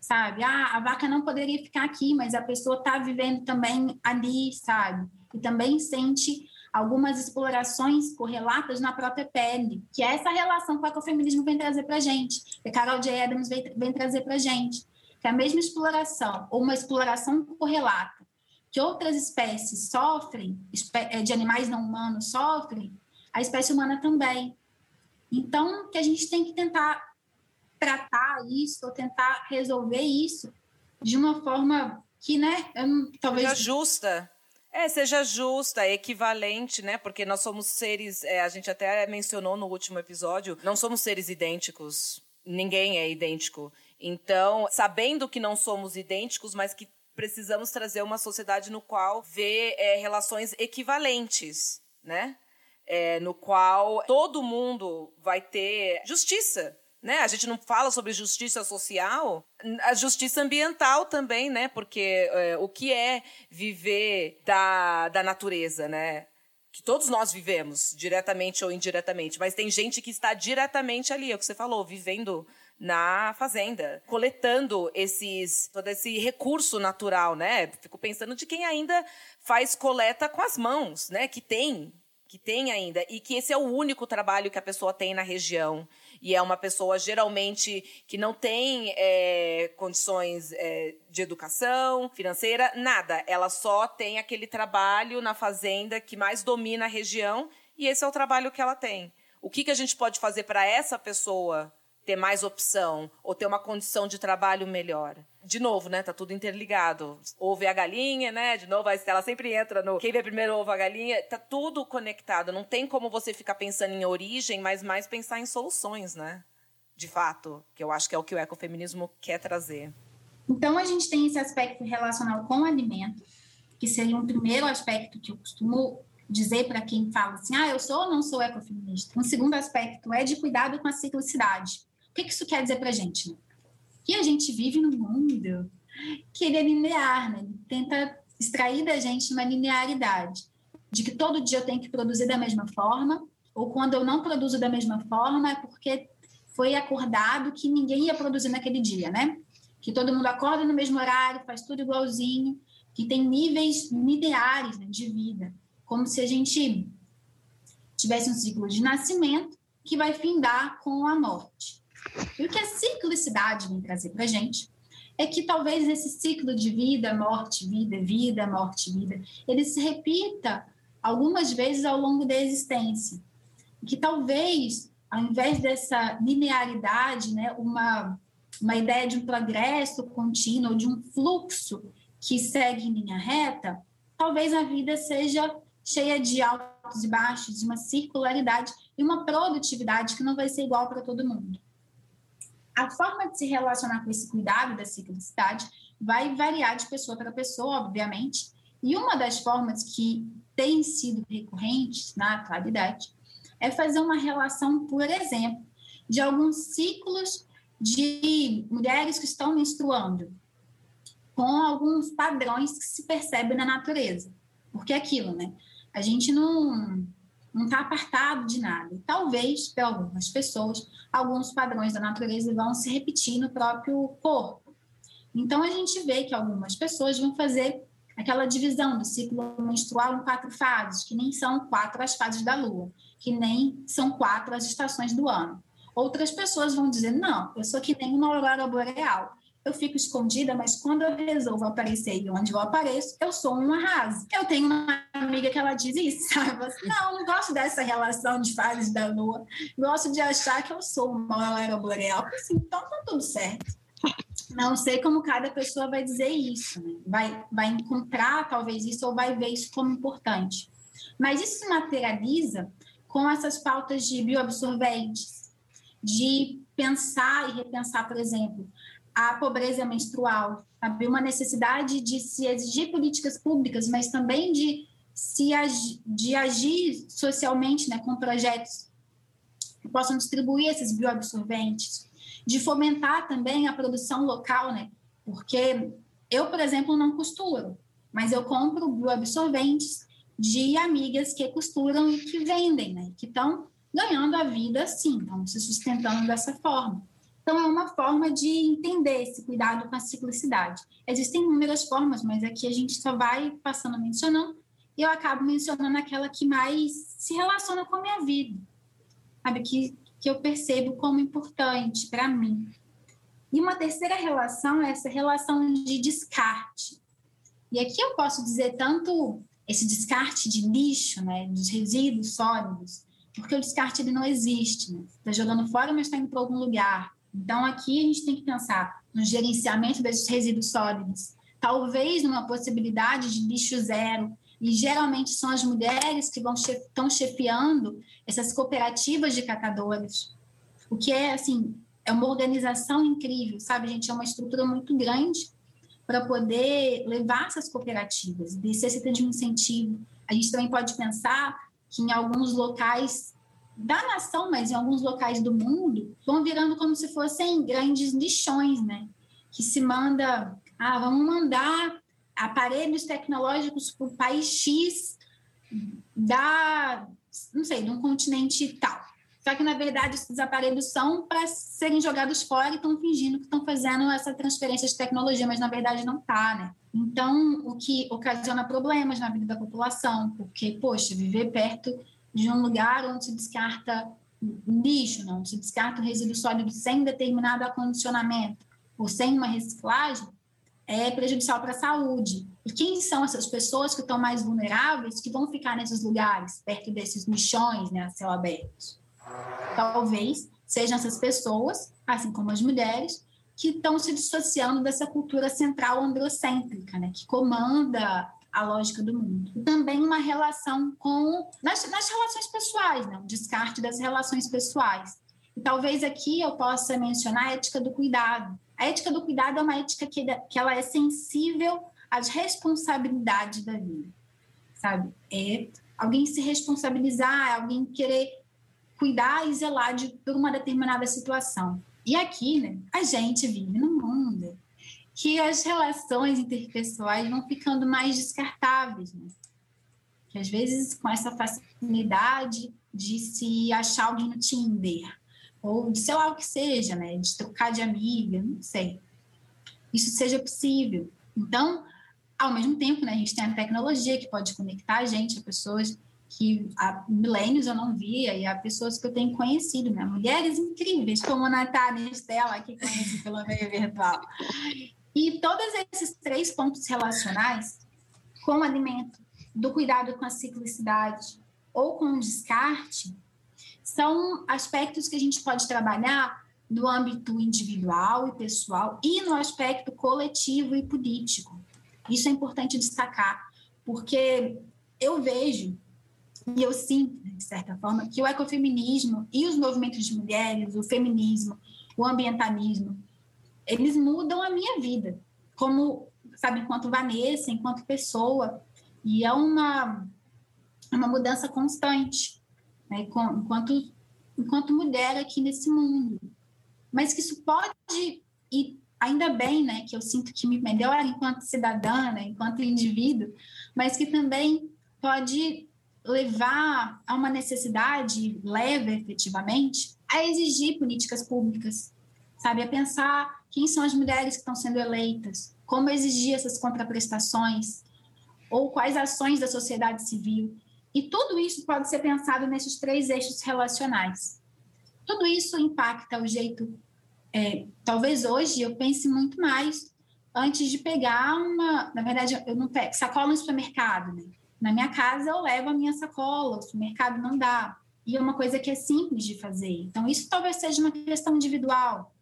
[SPEAKER 3] sabe? Ah, a vaca não poderia ficar aqui, mas a pessoa está vivendo também ali, sabe? E também sente algumas explorações correlatas na própria pele, que é essa relação que o ecofeminismo vem trazer para gente, que a Carol J. Adams vem, vem trazer para gente, que a mesma exploração ou uma exploração correlata que outras espécies sofrem, é, de animais não humanos sofrem, a espécie humana também. Então, que a gente tem que tentar tratar isso, ou tentar resolver isso de uma forma que, né, não, talvez...
[SPEAKER 2] Seja justa. É, seja justa, equivalente, né? Porque nós somos seres, é, a gente até mencionou no último episódio, não somos seres idênticos. Ninguém é idêntico. Então, sabendo que não somos idênticos, mas que precisamos trazer uma sociedade no qual vê é, relações equivalentes, né? É, no qual todo mundo vai ter justiça. Né? A gente não fala sobre justiça social, a justiça ambiental também, né? Porque é, o que é viver da, da natureza, né? Que todos nós vivemos, diretamente ou indiretamente, mas tem gente que está diretamente ali, é o que você falou, vivendo na fazenda, coletando esses todo esse recurso natural, né? Fico pensando de quem ainda faz coleta com as mãos, né? Que tem, que tem ainda e que esse é o único trabalho que a pessoa tem na região e é uma pessoa geralmente que não tem é, condições é, de educação financeira, nada. Ela só tem aquele trabalho na fazenda que mais domina a região e esse é o trabalho que ela tem. O que, que a gente pode fazer para essa pessoa ter mais opção ou ter uma condição de trabalho melhor. De novo, né? Tá tudo interligado. Ovo a galinha, né? De novo, a Estela sempre entra no quem vê primeiro ovo a galinha. Tá tudo conectado. Não tem como você ficar pensando em origem, mas mais pensar em soluções, né? De fato, que eu acho que é o que o ecofeminismo quer trazer.
[SPEAKER 3] Então, a gente tem esse aspecto relacional com o alimento, que seria um primeiro aspecto que eu costumo dizer para quem fala assim, ah, eu sou ou não sou ecofeminista. Um segundo aspecto é de cuidado com a ciclicidade. O que isso quer dizer para a gente? Que a gente vive num mundo que ele é linear, né? Ele tenta extrair da gente uma linearidade, de que todo dia eu tenho que produzir da mesma forma, ou quando eu não produzo da mesma forma é porque foi acordado que ninguém ia produzir naquele dia, né? Que todo mundo acorda no mesmo horário, faz tudo igualzinho, que tem níveis lineares né, de vida, como se a gente tivesse um ciclo de nascimento que vai findar com a morte. E o que a ciclicidade vem trazer para a gente é que talvez esse ciclo de vida, morte, vida, vida, morte, vida, ele se repita algumas vezes ao longo da existência. Que talvez, ao invés dessa linearidade, né, uma, uma ideia de um progresso contínuo, de um fluxo que segue em linha reta, talvez a vida seja cheia de altos e baixos, de uma circularidade e uma produtividade que não vai ser igual para todo mundo a forma de se relacionar com esse cuidado da ciclicidade vai variar de pessoa para pessoa, obviamente, e uma das formas que tem sido recorrentes na atualidade é fazer uma relação, por exemplo, de alguns ciclos de mulheres que estão menstruando com alguns padrões que se percebem na natureza. Porque é aquilo, né? A gente não não está apartado de nada. talvez, para algumas pessoas, alguns padrões da natureza vão se repetir no próprio corpo. Então, a gente vê que algumas pessoas vão fazer aquela divisão do ciclo menstrual em quatro fases, que nem são quatro as fases da lua, que nem são quatro as estações do ano. Outras pessoas vão dizer, não, eu sou que nem uma aurora boreal eu fico escondida, mas quando eu resolvo aparecer e onde eu apareço, eu sou um arraso. Eu tenho uma amiga que ela diz isso, sabe? Não, não gosto dessa relação de fases da lua. Gosto de achar que eu sou uma aurora boreal. Assim, então tá tudo certo. Não sei como cada pessoa vai dizer isso, né? vai, vai encontrar talvez isso ou vai ver isso como importante. Mas isso se materializa com essas pautas de bioabsorventes, de pensar e repensar, por exemplo, a pobreza menstrual, sabe? uma necessidade de se exigir políticas públicas, mas também de se agi, de agir socialmente, né, com projetos que possam distribuir esses bioabsorventes, de fomentar também a produção local, né? Porque eu, por exemplo, não costuro, mas eu compro bioabsorventes de amigas que costuram e que vendem, né? Que estão ganhando a vida assim, estão se sustentando dessa forma. Então, é uma forma de entender esse cuidado com a ciclicidade. Existem inúmeras formas, mas aqui a gente só vai passando mencionando e eu acabo mencionando aquela que mais se relaciona com a minha vida, sabe? Que, que eu percebo como importante para mim. E uma terceira relação é essa relação de descarte. E aqui eu posso dizer tanto esse descarte de lixo, né, dos resíduos sólidos, porque o descarte ele não existe, né? Está jogando fora, mas está indo para algum lugar. Então aqui a gente tem que pensar no gerenciamento desses resíduos sólidos, talvez numa possibilidade de lixo zero, e geralmente são as mulheres que vão estão chefiando essas cooperativas de catadores, o que é assim é uma organização incrível, sabe, gente, é uma estrutura muito grande para poder levar essas cooperativas, necessita de um incentivo. A gente também pode pensar que em alguns locais da nação, mas em alguns locais do mundo, vão virando como se fossem grandes lixões, né? Que se manda, ah, vamos mandar aparelhos tecnológicos para o país X da, não sei, de um continente tal. Só que, na verdade, esses aparelhos são para serem jogados fora e estão fingindo que estão fazendo essa transferência de tecnologia, mas na verdade não está, né? Então, o que ocasiona problemas na vida da população, porque, poxa, viver perto de um lugar onde se descarta lixo, não, se descarta resíduo sólido sem determinado acondicionamento ou sem uma reciclagem, é prejudicial para a saúde. E quem são essas pessoas que estão mais vulneráveis que vão ficar nesses lugares, perto desses lixões, né, a céu aberto? Talvez sejam essas pessoas, assim como as mulheres, que estão se dissociando dessa cultura central androcêntrica, né, que comanda a lógica do mundo. Também uma relação com nas, nas relações pessoais, né, o descarte das relações pessoais. E talvez aqui eu possa mencionar a ética do cuidado, a ética do cuidado é uma ética que, que ela é sensível às responsabilidades da vida, sabe? É alguém se responsabilizar, alguém querer cuidar e zelar de, por uma determinada situação. E aqui, né, a gente vive num mundo que as relações interpessoais vão ficando mais descartáveis, né? Que às vezes com essa facilidade de se achar alguém no Tinder, ou de sei lá o que seja, né? De trocar de amiga, não sei. Isso seja possível. Então, ao mesmo tempo, né, a gente tem a tecnologia que pode conectar a gente a pessoas que há milênios eu não via e há pessoas que eu tenho conhecido, né? Mulheres incríveis, como a Natália Estela, que conheci pelo meio virtual. E todos esses três pontos relacionais com o alimento, do cuidado com a ciclicidade ou com o descarte, são aspectos que a gente pode trabalhar no âmbito individual e pessoal e no aspecto coletivo e político. Isso é importante destacar, porque eu vejo e eu sinto, de certa forma, que o ecofeminismo e os movimentos de mulheres, o feminismo, o ambientalismo, eles mudam a minha vida, como, sabe, enquanto Vanessa, enquanto pessoa, e é uma, uma mudança constante né, enquanto, enquanto mulher aqui nesse mundo. Mas que isso pode, e ainda bem né, que eu sinto que me melhora enquanto cidadã, né, enquanto indivíduo, mas que também pode levar a uma necessidade, leva efetivamente, a exigir políticas públicas, sabe? A pensar quem são as mulheres que estão sendo eleitas, como exigir essas contraprestações, ou quais ações da sociedade civil e tudo isso pode ser pensado nesses três eixos relacionais. Tudo isso impacta o jeito. É, talvez hoje eu pense muito mais antes de pegar uma. Na verdade, eu não pego sacola no supermercado. Né? Na minha casa eu levo a minha sacola, o supermercado não dá. E é uma coisa que é simples de fazer. Então, isso talvez seja uma questão individual.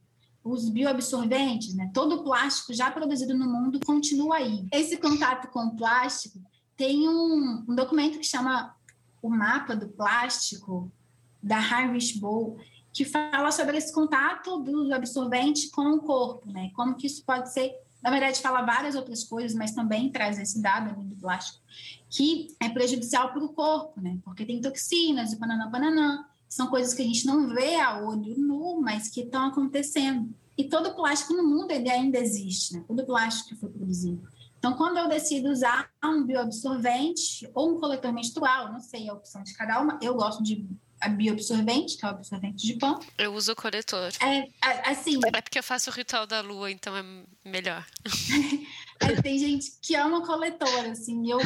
[SPEAKER 3] Os bioabsorventes, né? Todo o plástico já produzido no mundo continua aí. Esse contato com o plástico tem um, um documento que chama o mapa do plástico da Harvest Bowl, que fala sobre esse contato do absorvente com o corpo, né? Como que isso pode ser, na verdade, fala várias outras coisas, mas também traz esse dado do plástico, que é prejudicial para o corpo, né? Porque tem toxinas, e banana, banana, são coisas que a gente não vê a olho nu, mas que estão acontecendo. E todo plástico no mundo ele ainda existe, né? Todo plástico que foi produzido. Então, quando eu decido usar um bioabsorvente ou um coletor menstrual, não sei a opção de cada uma, eu gosto de a bioabsorvente, que é o absorvente de pão.
[SPEAKER 1] Eu uso o coletor.
[SPEAKER 3] É, assim.
[SPEAKER 1] É porque eu faço o ritual da lua, então é melhor.
[SPEAKER 3] é, tem gente que ama coletor, assim. Eu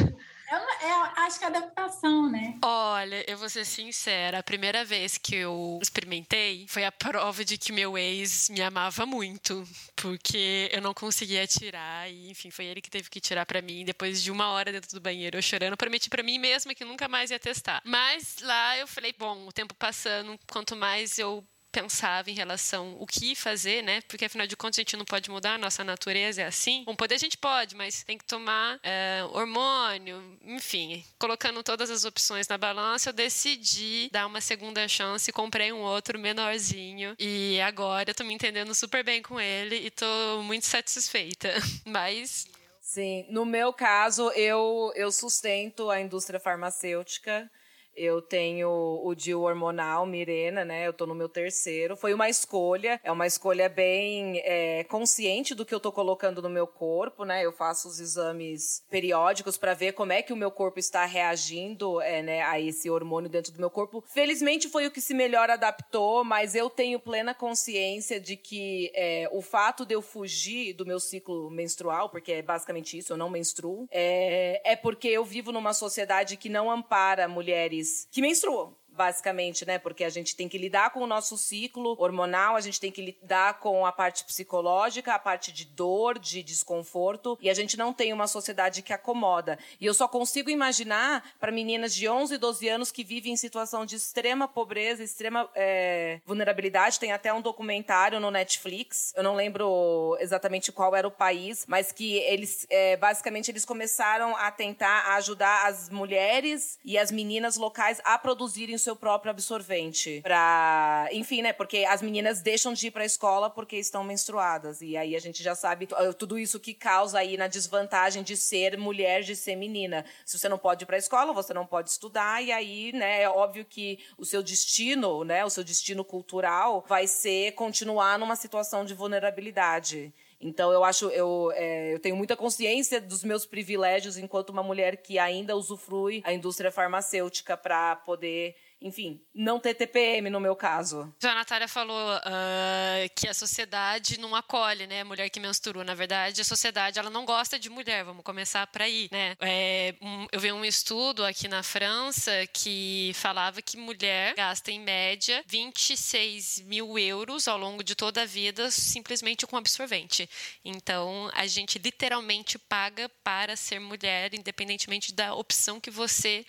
[SPEAKER 3] eu, eu, acho que é adaptação, né?
[SPEAKER 1] Olha, eu vou ser sincera. A primeira vez que eu experimentei foi a prova de que meu ex me amava muito. Porque eu não conseguia tirar. E, enfim, foi ele que teve que tirar para mim. Depois de uma hora dentro do banheiro, eu chorando, prometi para mim mesma que nunca mais ia testar. Mas lá eu falei, bom, o tempo passando, quanto mais eu pensava em relação o que fazer, né? Porque afinal de contas a gente não pode mudar, a nossa natureza é assim. Com poder a gente pode, mas tem que tomar é, hormônio, enfim. Colocando todas as opções na balança, eu decidi dar uma segunda chance comprei um outro menorzinho. E agora eu tô me entendendo super bem com ele e tô muito satisfeita. Mas
[SPEAKER 2] Sim, no meu caso, eu, eu sustento a indústria farmacêutica eu tenho o DIU hormonal, Mirena, né? Eu tô no meu terceiro. Foi uma escolha, é uma escolha bem é, consciente do que eu tô colocando no meu corpo, né? Eu faço os exames periódicos para ver como é que o meu corpo está reagindo é, né, a esse hormônio dentro do meu corpo. Felizmente foi o que se melhor adaptou, mas eu tenho plena consciência de que é, o fato de eu fugir do meu ciclo menstrual, porque é basicamente isso, eu não menstruo, é, é porque eu vivo numa sociedade que não ampara mulheres mulheres que menstruam basicamente, né? Porque a gente tem que lidar com o nosso ciclo hormonal, a gente tem que lidar com a parte psicológica, a parte de dor, de desconforto, e a gente não tem uma sociedade que acomoda. E eu só consigo imaginar para meninas de 11 e 12 anos que vivem em situação de extrema pobreza, extrema é, vulnerabilidade. Tem até um documentário no Netflix, eu não lembro exatamente qual era o país, mas que eles, é, basicamente, eles começaram a tentar ajudar as mulheres e as meninas locais a produzirem seu próprio absorvente para, enfim, né? Porque as meninas deixam de ir para a escola porque estão menstruadas e aí a gente já sabe tudo isso que causa aí na desvantagem de ser mulher, de ser menina. Se você não pode ir para a escola, você não pode estudar e aí, né? É óbvio que o seu destino, né? O seu destino cultural vai ser continuar numa situação de vulnerabilidade. Então eu acho, eu, é, eu tenho muita consciência dos meus privilégios enquanto uma mulher que ainda usufrui a indústria farmacêutica para poder enfim, não ter TPM no meu caso.
[SPEAKER 1] A Natália falou uh, que a sociedade não acolhe, né, mulher que menstrua. Na verdade, a sociedade ela não gosta de mulher. Vamos começar por aí, né? É, um, eu vi um estudo aqui na França que falava que mulher gasta em média 26 mil euros ao longo de toda a vida simplesmente com absorvente. Então, a gente literalmente paga para ser mulher, independentemente da opção que você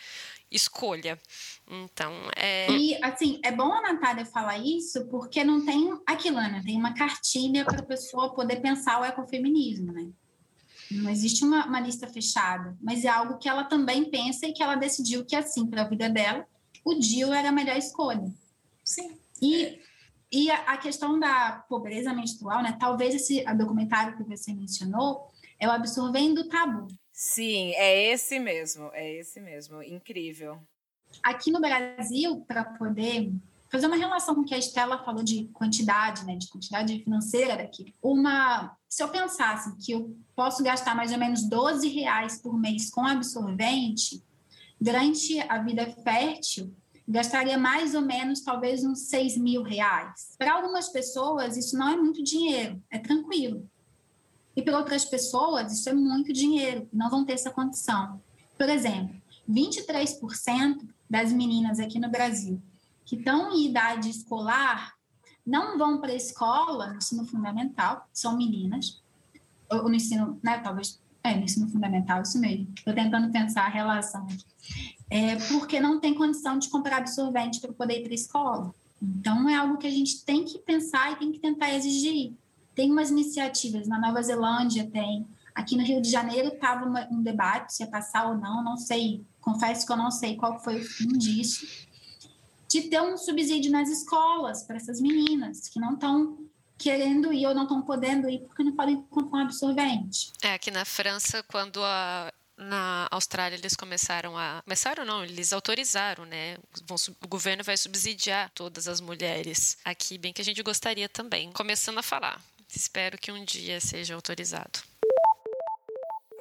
[SPEAKER 1] escolha. Então, é.
[SPEAKER 3] E, assim, é bom a Natália falar isso, porque não tem aquilo, né? Tem uma cartilha para a pessoa poder pensar o ecofeminismo, né? Não existe uma, uma lista fechada, mas é algo que ela também pensa e que ela decidiu que, assim, para a vida dela, o DIL era a melhor escolha.
[SPEAKER 2] Sim.
[SPEAKER 3] E, e a, a questão da pobreza menstrual, né? Talvez esse documentário que você mencionou é o Absorvendo o Tabu.
[SPEAKER 2] Sim, é esse mesmo, é esse mesmo, incrível.
[SPEAKER 3] Aqui no Brasil, para poder fazer uma relação com o que a Estela falou de quantidade, né, de quantidade financeira daqui, uma, se eu pensasse que eu posso gastar mais ou menos 12 reais por mês com absorvente, durante a vida fértil, gastaria mais ou menos talvez uns 6 mil reais. Para algumas pessoas, isso não é muito dinheiro, é tranquilo. E para outras pessoas, isso é muito dinheiro, não vão ter essa condição. Por exemplo, 23% das meninas aqui no Brasil que estão em idade escolar não vão para a escola, no ensino fundamental, são meninas, ou no ensino, né, talvez, é, no ensino fundamental, isso mesmo. Estou tentando pensar a relação. É, porque não tem condição de comprar absorvente para poder ir para a escola. Então, é algo que a gente tem que pensar e tem que tentar exigir. Tem umas iniciativas, na Nova Zelândia tem, aqui no Rio de Janeiro estava um debate se ia passar ou não, não sei, confesso que eu não sei qual foi o fim disso, de ter um subsídio nas escolas para essas meninas que não estão querendo ir ou não estão podendo ir porque não podem comprar um absorvente.
[SPEAKER 1] É, aqui na França, quando a na Austrália eles começaram a começaram não eles autorizaram né Vão, o governo vai subsidiar todas as mulheres aqui bem que a gente gostaria também começando a falar espero que um dia seja autorizado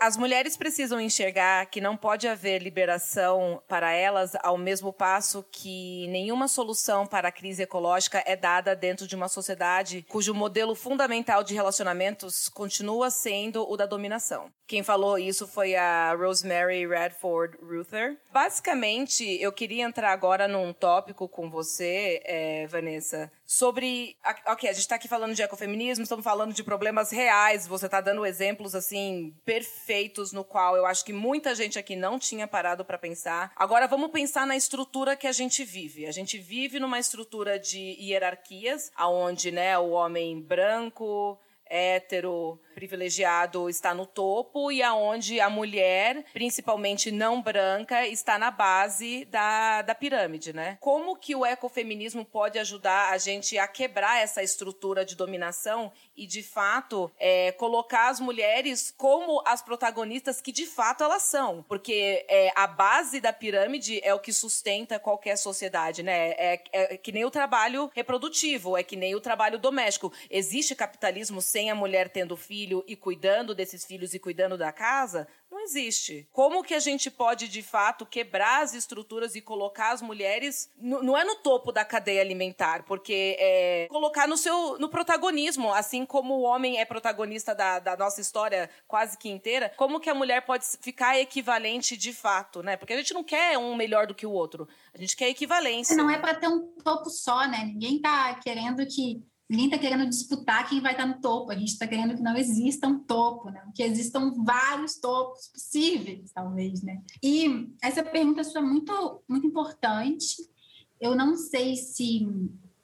[SPEAKER 2] as mulheres precisam enxergar que não pode haver liberação para elas ao mesmo passo que nenhuma solução para a crise ecológica é dada dentro de uma sociedade cujo modelo fundamental de relacionamentos continua sendo o da dominação. Quem falou isso foi a Rosemary Radford Ruther. Basicamente, eu queria entrar agora num tópico com você, é, Vanessa, sobre. Ok, a gente está aqui falando de ecofeminismo, estamos falando de problemas reais. Você está dando exemplos assim perfeitos no qual eu acho que muita gente aqui não tinha parado para pensar. Agora vamos pensar na estrutura que a gente vive. A gente vive numa estrutura de hierarquias, aonde né, o homem branco hétero, privilegiado está no topo e aonde a mulher, principalmente não branca, está na base da, da pirâmide, né? Como que o ecofeminismo pode ajudar a gente a quebrar essa estrutura de dominação e, de fato, é, colocar as mulheres como as protagonistas que, de fato, elas são? Porque é, a base da pirâmide é o que sustenta qualquer sociedade, né? É, é que nem o trabalho reprodutivo, é que nem o trabalho doméstico. Existe capitalismo sem a mulher tendo filho e cuidando desses filhos e cuidando da casa? Não existe. Como que a gente pode, de fato, quebrar as estruturas e colocar as mulheres, não é no topo da cadeia alimentar, porque é colocar no seu no protagonismo, assim como o homem é protagonista da, da nossa história quase que inteira, como que a mulher pode ficar equivalente de fato, né? Porque a gente não quer um melhor do que o outro, a gente quer equivalência.
[SPEAKER 3] Não é para ter um topo só, né? Ninguém tá querendo que Ninguém está querendo disputar quem vai estar tá no topo, a gente está querendo que não exista um topo, né? que existam vários topos possíveis, talvez. Né? E essa pergunta sua é muito, muito importante. Eu não sei se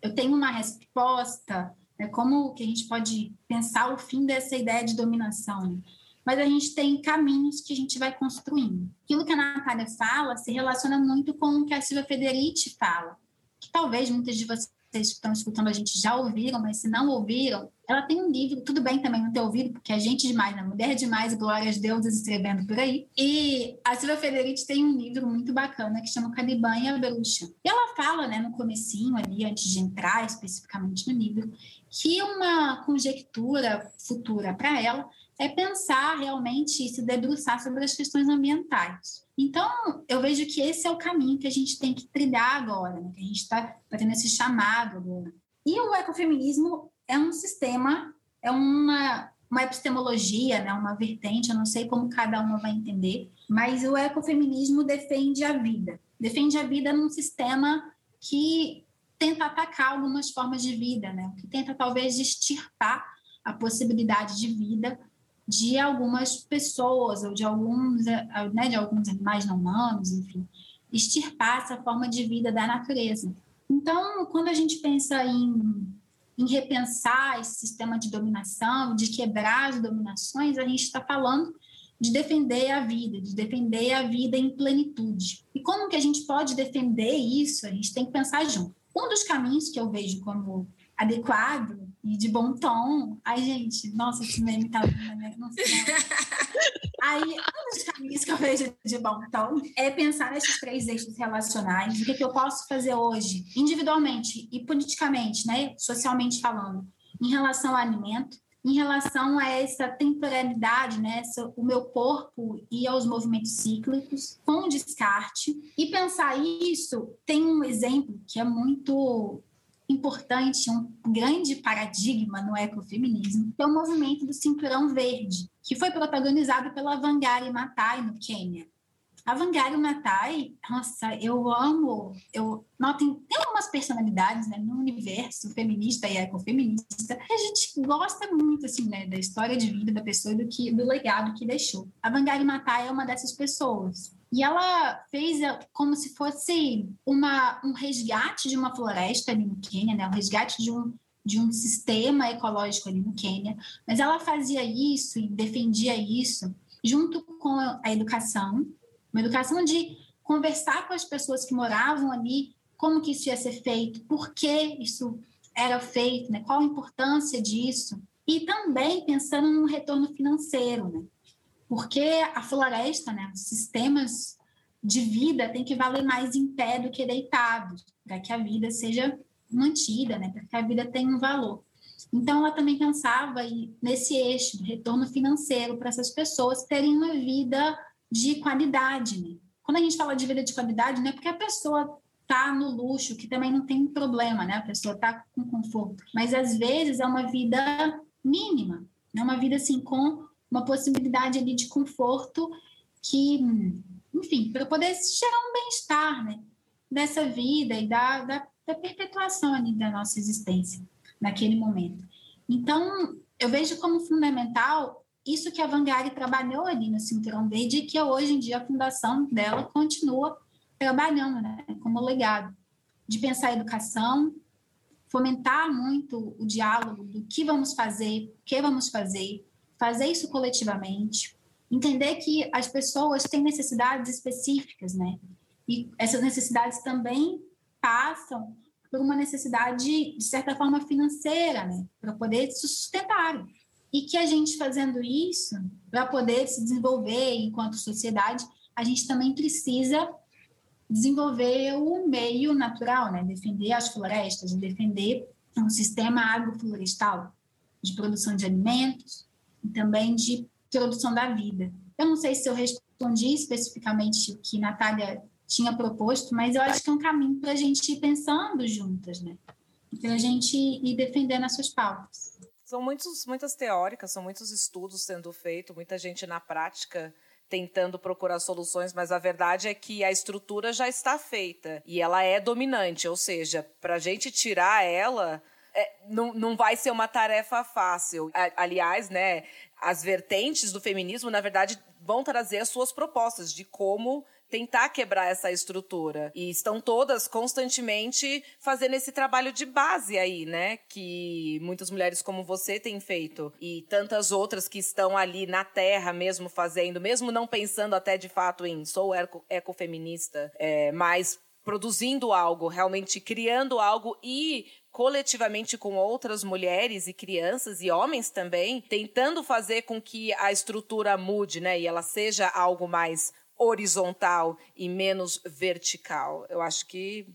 [SPEAKER 3] eu tenho uma resposta, né? como que a gente pode pensar o fim dessa ideia de dominação. Mas a gente tem caminhos que a gente vai construindo. Aquilo que a Natália fala se relaciona muito com o que a Silvia Federici fala, que talvez muitas de vocês vocês estão escutando a gente já ouviram, mas se não ouviram, ela tem um livro, tudo bem também não ter ouvido, porque é gente demais, né? Mulher demais, glórias deusas escrevendo por aí. E a Silvia Federici tem um livro muito bacana que chama Caliban e a Bruxa. E ela fala, né, no comecinho ali, antes de entrar especificamente no livro, que uma conjectura futura para ela é pensar realmente e se debruçar sobre as questões ambientais. Então, eu vejo que esse é o caminho que a gente tem que trilhar agora, né? que a gente está fazendo esse chamado agora. E o ecofeminismo é um sistema, é uma, uma epistemologia, né? uma vertente, eu não sei como cada uma vai entender, mas o ecofeminismo defende a vida. Defende a vida num sistema que tenta atacar algumas formas de vida, né? que tenta talvez extirpar a possibilidade de vida de algumas pessoas ou de alguns, eh, né, de alguns animais não humanos, enfim, extirpar essa forma de vida da natureza. Então, quando a gente pensa em, em repensar esse sistema de dominação, de quebrar as dominações, a gente está falando de defender a vida, de defender a vida em plenitude. E como que a gente pode defender isso? A gente tem que pensar junto. Um dos caminhos que eu vejo como adequado e de bom tom. Ai, gente, nossa, esse meme tá vindo, né? Não sei. Aí, um dos caminhos que eu vejo de bom tom é pensar nesses três eixos relacionais. O que, que eu posso fazer hoje, individualmente e politicamente, né? Socialmente falando, em relação ao alimento, em relação a essa temporalidade, né, essa, o meu corpo e aos movimentos cíclicos, com descarte. E pensar isso tem um exemplo que é muito importante, um grande paradigma no ecofeminismo, que é o movimento do Cinturão Verde, que foi protagonizado pela Wangari Maathai no Quênia. A Wangari Maathai, nossa, eu amo, eu notem, tem algumas personalidades né, no universo feminista e ecofeminista que a gente gosta muito assim, né, da história de vida da pessoa e do, que, do legado que deixou. A Wangari Maathai é uma dessas pessoas. E ela fez eh, como se fosse uma, um resgate de uma floresta ali no Quênia, né? um resgate de um, de um sistema ecológico ali no Quênia, mas ela fazia isso e defendia isso junto com a educação, uma educação de conversar com as pessoas que moravam ali, como que isso ia ser feito, por que isso era feito, né? qual a importância disso, e também pensando no retorno financeiro, né? porque a floresta, né, os sistemas de vida têm que valer mais em pé do que deitados, para que a vida seja mantida, né, para que a vida tenha um valor. Então, ela também pensava nesse eixo do retorno financeiro para essas pessoas terem uma vida de qualidade. Né? Quando a gente fala de vida de qualidade, não é porque a pessoa está no luxo, que também não tem problema, né? A pessoa está com conforto. Mas às vezes é uma vida mínima, é uma vida assim com uma possibilidade ali de conforto que, enfim, para poder gerar um bem-estar, né? Dessa vida e da, da, da perpetuação ali da nossa existência naquele momento. Então, eu vejo como fundamental isso que a Vanguard trabalhou ali no Cinturão Verde e que hoje em dia a fundação dela continua trabalhando né, como legado, de pensar a educação, fomentar muito o diálogo do que vamos fazer, o que vamos fazer, fazer isso coletivamente, entender que as pessoas têm necessidades específicas, né? E essas necessidades também passam por uma necessidade, de certa forma, financeira, né? Para poder se sustentar. E que a gente fazendo isso, para poder se desenvolver enquanto sociedade, a gente também precisa desenvolver o meio natural, né? defender as florestas, defender um sistema agroflorestal de produção de alimentos e também de produção da vida. Eu não sei se eu respondi especificamente o que Natália tinha proposto, mas eu acho que é um caminho para a gente ir pensando juntas, né? Para a gente ir defendendo as suas pautas.
[SPEAKER 2] São muitos, muitas teóricas, são muitos estudos sendo feitos, muita gente na prática tentando procurar soluções, mas a verdade é que a estrutura já está feita e ela é dominante, ou seja, para a gente tirar ela. É, não, não vai ser uma tarefa fácil. Aliás, né, as vertentes do feminismo, na verdade, vão trazer as suas propostas de como tentar quebrar essa estrutura. E estão todas constantemente fazendo esse trabalho de base aí, né? Que muitas mulheres como você têm feito. E tantas outras que estão ali na terra mesmo fazendo, mesmo não pensando até de fato em sou eco, ecofeminista, é, mas produzindo algo, realmente criando algo e coletivamente com outras mulheres e crianças e homens também, tentando fazer com que a estrutura mude, né, e ela seja algo mais horizontal e menos vertical. Eu acho que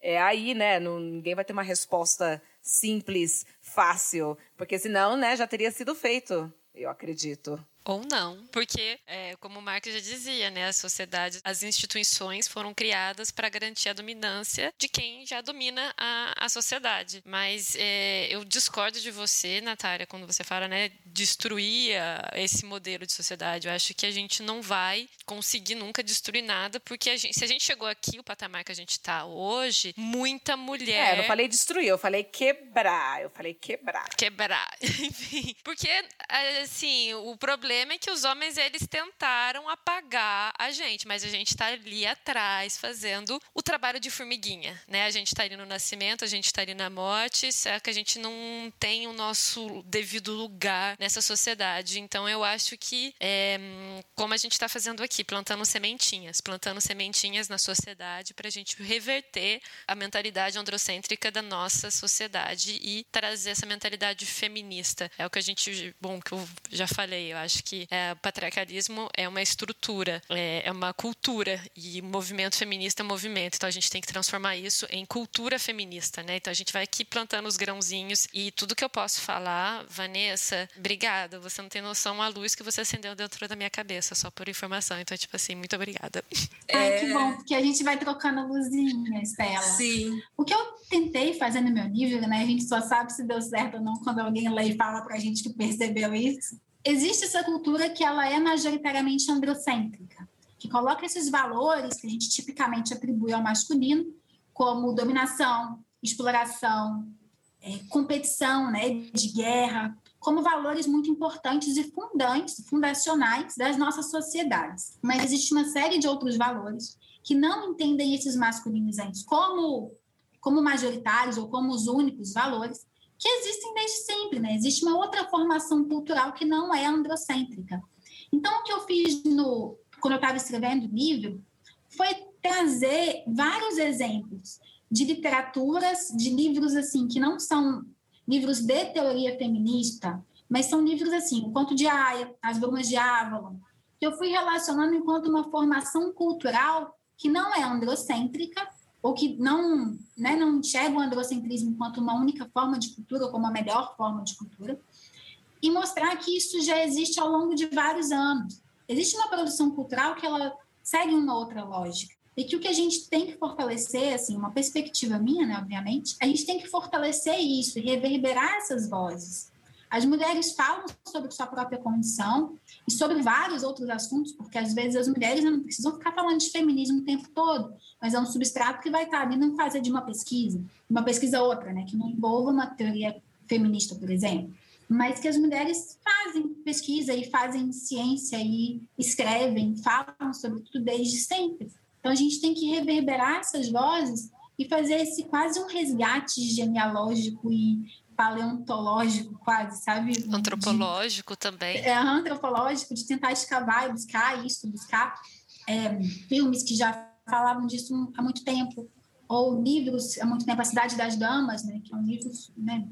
[SPEAKER 2] é aí, né? Ninguém vai ter uma resposta simples, fácil, porque senão, né, já teria sido feito, eu acredito.
[SPEAKER 1] Ou não, porque, é, como o Marx já dizia, né, a sociedade, as instituições foram criadas para garantir a dominância de quem já domina a, a sociedade. Mas é, eu discordo de você, Natália, quando você fala, né, destruir esse modelo de sociedade. Eu acho que a gente não vai conseguir nunca destruir nada, porque a gente, se a gente chegou aqui, o patamar que a gente está hoje, muita mulher.
[SPEAKER 2] É, eu não falei destruir, eu falei quebrar. Eu falei quebrar.
[SPEAKER 1] Quebrar. Enfim. Porque, assim, o problema problema é que os homens eles tentaram apagar a gente, mas a gente está ali atrás fazendo o trabalho de formiguinha, né? A gente está ali no nascimento, a gente está ali na morte, só que a gente não tem o nosso devido lugar nessa sociedade. Então eu acho que é, como a gente está fazendo aqui, plantando sementinhas, plantando sementinhas na sociedade para a gente reverter a mentalidade androcêntrica da nossa sociedade e trazer essa mentalidade feminista. É o que a gente, bom, que eu já falei, eu acho que é, o patriarcalismo é uma estrutura, é, é uma cultura e movimento feminista é movimento. Então a gente tem que transformar isso em cultura feminista, né? Então a gente vai aqui plantando os grãozinhos e tudo que eu posso falar, Vanessa, obrigada. Você não tem noção a luz que você acendeu dentro da minha cabeça, só por informação. Então, tipo assim, muito obrigada.
[SPEAKER 3] Ai, que bom, porque a gente vai trocando luzinha, Estela.
[SPEAKER 2] Sim.
[SPEAKER 3] O que eu tentei fazer no meu livro, né? A gente só sabe se deu certo ou não quando alguém lê e fala pra gente que percebeu isso existe essa cultura que ela é majoritariamente androcêntrica, que coloca esses valores que a gente tipicamente atribui ao masculino, como dominação, exploração, é, competição, né, de guerra, como valores muito importantes e fundantes, fundacionais das nossas sociedades. Mas existe uma série de outros valores que não entendem esses masculinizantes como como majoritários ou como os únicos valores que existem desde sempre, né? Existe uma outra formação cultural que não é androcêntrica. Então, o que eu fiz no, quando eu estava escrevendo o livro foi trazer vários exemplos de literaturas, de livros assim que não são livros de teoria feminista, mas são livros assim, o Conto de Aya, As Brumas de Avalon, que eu fui relacionando enquanto uma formação cultural que não é androcêntrica, ou que não, né, não enxerga o androcentrismo enquanto uma única forma de cultura, como a melhor forma de cultura, e mostrar que isso já existe ao longo de vários anos. Existe uma produção cultural que ela segue uma outra lógica. E que o que a gente tem que fortalecer, assim, uma perspectiva minha, né, obviamente, a gente tem que fortalecer isso reverberar essas vozes. As mulheres falam sobre sua própria condição e sobre vários outros assuntos, porque às vezes as mulheres não precisam ficar falando de feminismo o tempo todo, mas é um substrato que vai estar ali não fazer de uma pesquisa, uma pesquisa outra, né, que não envolva uma teoria feminista, por exemplo, mas que as mulheres fazem pesquisa e fazem ciência e escrevem, falam sobre tudo desde sempre. Então a gente tem que reverberar essas vozes e fazer esse quase um resgate genealógico e paleontológico quase, sabe?
[SPEAKER 1] Antropológico de, também.
[SPEAKER 3] É, antropológico, de tentar escavar e buscar isso, buscar é, filmes que já falavam disso há muito tempo, ou livros há muito tempo, A Cidade das Damas, né, que é um livro, né,